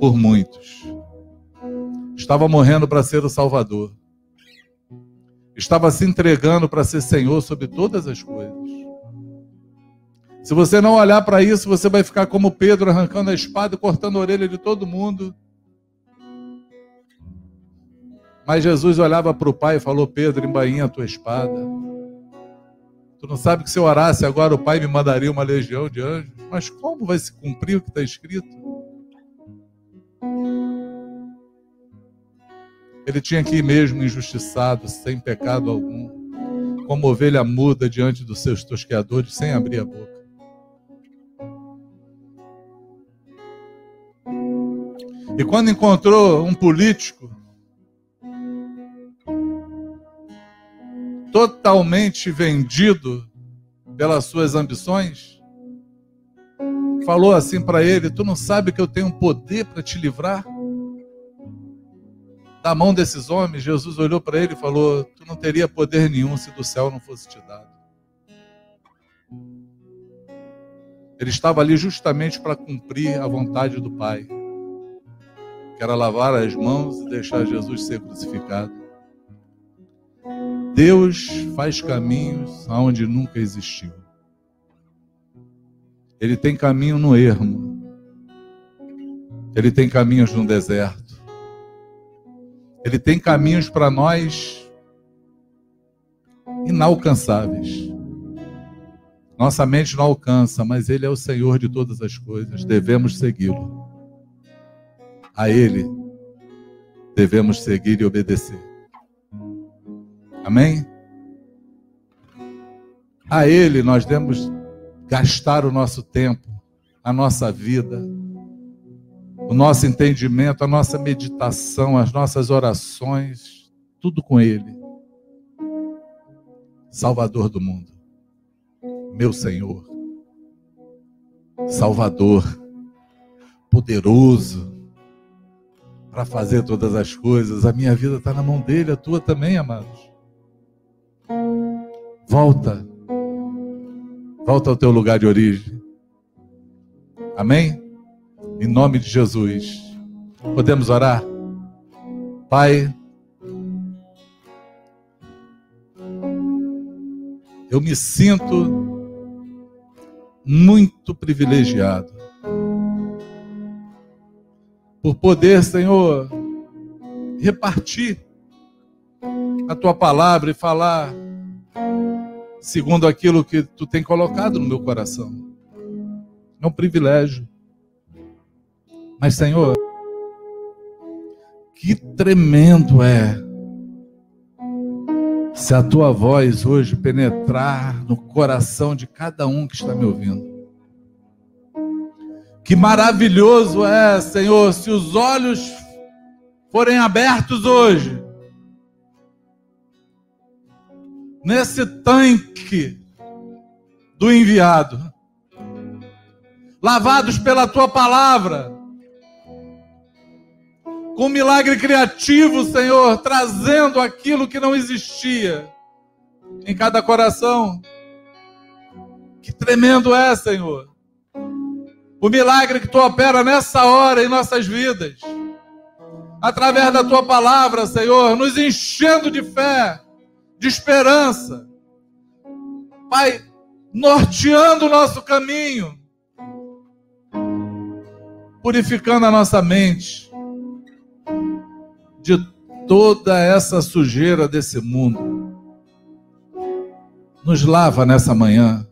por muitos estava morrendo para ser o Salvador, estava se entregando para ser Senhor sobre todas as coisas. Se você não olhar para isso, você vai ficar como Pedro arrancando a espada e cortando a orelha de todo mundo. Mas Jesus olhava para o Pai e falou: Pedro, embainha a tua espada. Tu não sabe que se eu orasse agora o Pai me mandaria uma legião de anjos? Mas como vai se cumprir o que está escrito? Ele tinha que ir mesmo injustiçado, sem pecado algum, como ovelha muda diante dos seus tosqueadores, sem abrir a boca. E quando encontrou um político totalmente vendido pelas suas ambições, falou assim para ele: Tu não sabe que eu tenho poder para te livrar? da mão desses homens, Jesus olhou para ele e falou: Tu não teria poder nenhum se do céu não fosse te dado. Ele estava ali justamente para cumprir a vontade do Pai, era lavar as mãos e deixar Jesus ser crucificado. Deus faz caminhos aonde nunca existiu. Ele tem caminho no ermo. Ele tem caminhos no deserto. Ele tem caminhos para nós inalcançáveis. Nossa mente não alcança, mas Ele é o Senhor de todas as coisas. Devemos segui-lo. A Ele devemos seguir e obedecer. Amém? A Ele nós devemos gastar o nosso tempo, a nossa vida, o nosso entendimento, a nossa meditação, as nossas orações, tudo com Ele. Salvador do mundo, meu Senhor, Salvador, poderoso para fazer todas as coisas. A minha vida está na mão dele, a tua também, amados. Volta, volta ao teu lugar de origem. Amém? Em nome de Jesus. Podemos orar? Pai, eu me sinto muito privilegiado por poder, Senhor, repartir a tua palavra e falar segundo aquilo que tu tem colocado no meu coração. É um privilégio. Mas, Senhor, que tremendo é se a tua voz hoje penetrar no coração de cada um que está me ouvindo. Que maravilhoso é, Senhor, se os olhos forem abertos hoje, nesse tanque do enviado, lavados pela tua palavra, com milagre criativo, Senhor, trazendo aquilo que não existia em cada coração. Que tremendo é, Senhor. O milagre que tu opera nessa hora em nossas vidas. Através da tua palavra, Senhor, nos enchendo de fé, de esperança. Pai, norteando o nosso caminho, purificando a nossa mente de toda essa sujeira desse mundo. Nos lava nessa manhã,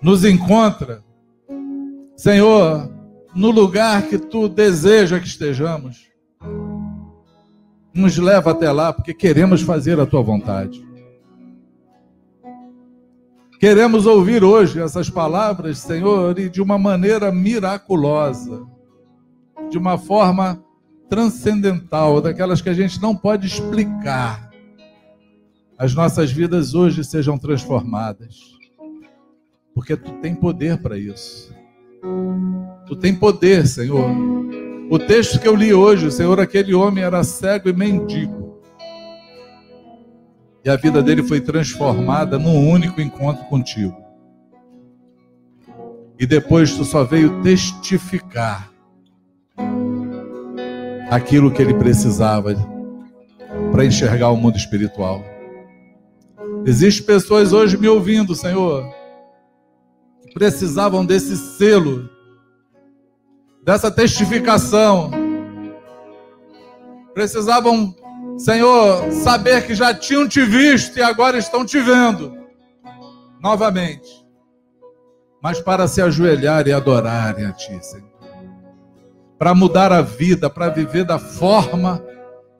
nos encontra Senhor, no lugar que tu deseja que estejamos, nos leva até lá, porque queremos fazer a tua vontade. Queremos ouvir hoje essas palavras, Senhor, e de uma maneira miraculosa, de uma forma transcendental, daquelas que a gente não pode explicar. As nossas vidas hoje sejam transformadas, porque tu tem poder para isso. Tu tem poder, Senhor. O texto que eu li hoje, Senhor, aquele homem era cego e mendigo. E a vida dele foi transformada num único encontro contigo. E depois tu só veio testificar aquilo que ele precisava para enxergar o mundo espiritual. Existem pessoas hoje me ouvindo, Senhor, precisavam desse selo, dessa testificação. Precisavam, Senhor, saber que já tinham te visto e agora estão te vendo novamente. Mas para se ajoelhar e adorarem a Ti, Senhor. Para mudar a vida, para viver da forma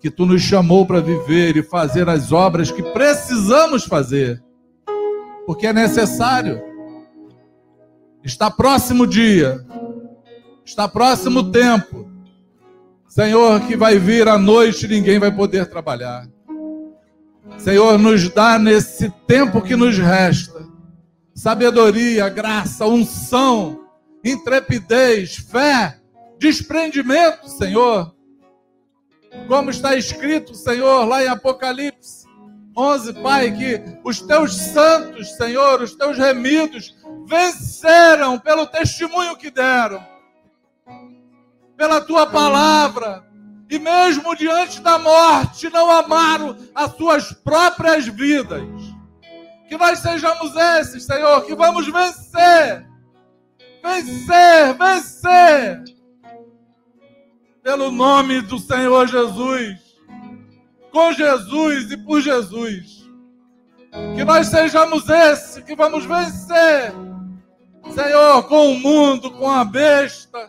que Tu nos chamou para viver e fazer as obras que precisamos fazer. Porque é necessário. Está próximo o dia, está próximo o tempo. Senhor, que vai vir a noite e ninguém vai poder trabalhar. Senhor, nos dá nesse tempo que nos resta sabedoria, graça, unção, intrepidez, fé, desprendimento, Senhor. Como está escrito, Senhor, lá em Apocalipse 11, Pai, que os teus santos, Senhor, os teus remidos, venceram pelo testemunho que deram, pela tua palavra, e mesmo diante da morte não amaram as suas próprias vidas. Que nós sejamos esses, Senhor, que vamos vencer, vencer, vencer, pelo nome do Senhor Jesus, com Jesus e por Jesus. Que nós sejamos esse que vamos vencer, Senhor, com o mundo, com a besta,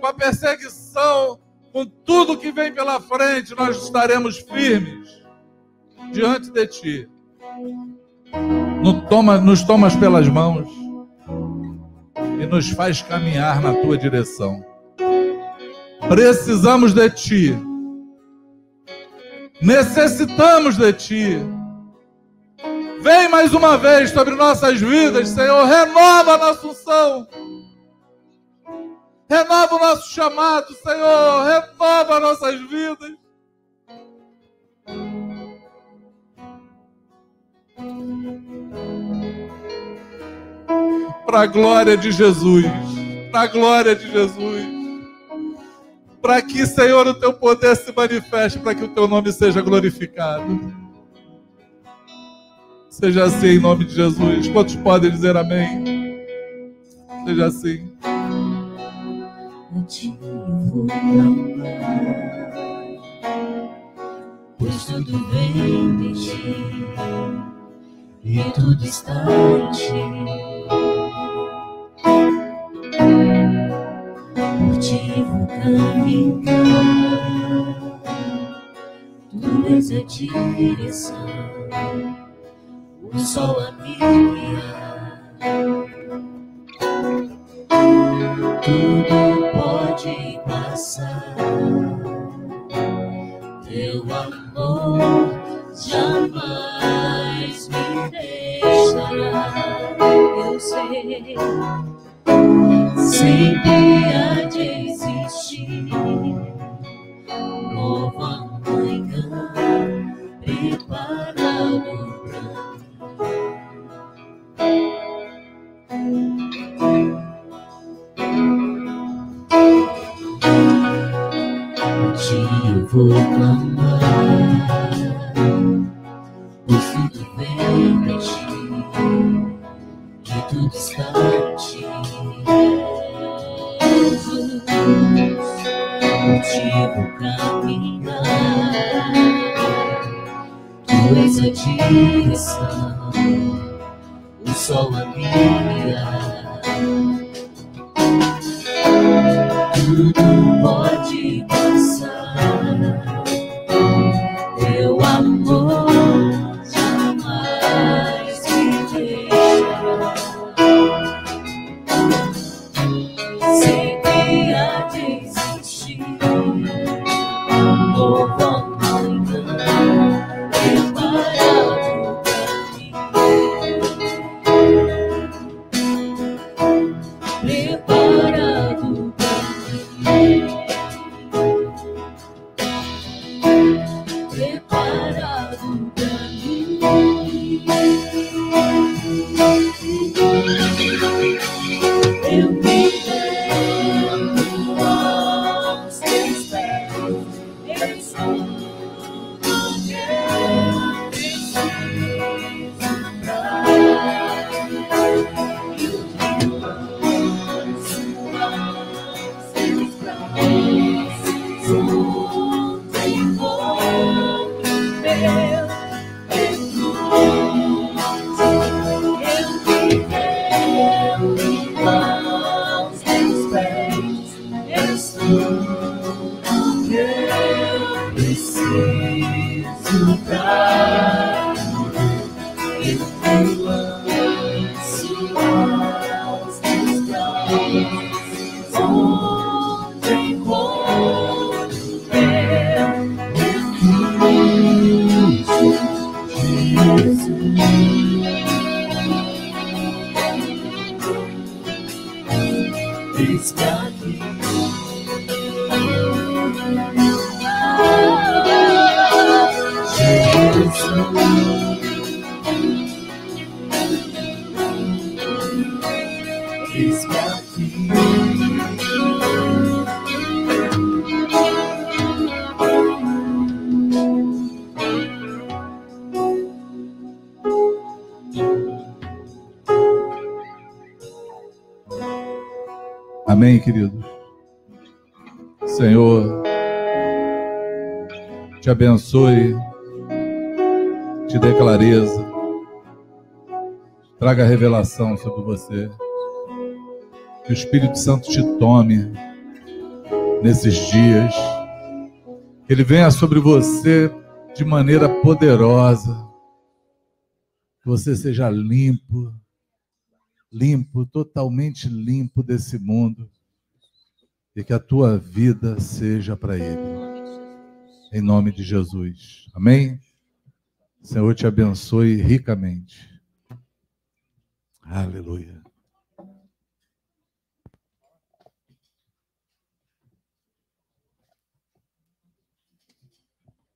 com a perseguição, com tudo que vem pela frente, nós estaremos firmes diante de Ti. Nos, toma, nos tomas pelas mãos e nos faz caminhar na Tua direção. Precisamos de Ti. Necessitamos de Ti. Vem mais uma vez sobre nossas vidas, Senhor. Renova a nossa unção. Renova o nosso chamado, Senhor. Renova nossas vidas. Para a glória de Jesus. Para a glória de Jesus. Para que, Senhor, o teu poder se manifeste, para que o teu nome seja glorificado. Seja assim em nome de Jesus. Quantos podem dizer amém? Seja assim motivo amar, pois tudo vem de ti e tudo está em ti. Motivo caminhar, tu és a direção, o sol a me guiar. Tudo pode passar. Teu amor jamais me deixará. Eu sei, sempre há de existir vou clamar. Pois tudo vem ti, que tudo está em ti. Jesus, caminhar. Tu és a direção, o sol a brilhar. Tudo pode passar. Hallelujah. Te abençoe, te dê clareza, traga revelação sobre você. Que o Espírito Santo te tome nesses dias. Que ele venha sobre você de maneira poderosa. Que você seja limpo, limpo, totalmente limpo desse mundo. E que a tua vida seja para ele. Em nome de Jesus. Amém? Senhor te abençoe ricamente. Aleluia.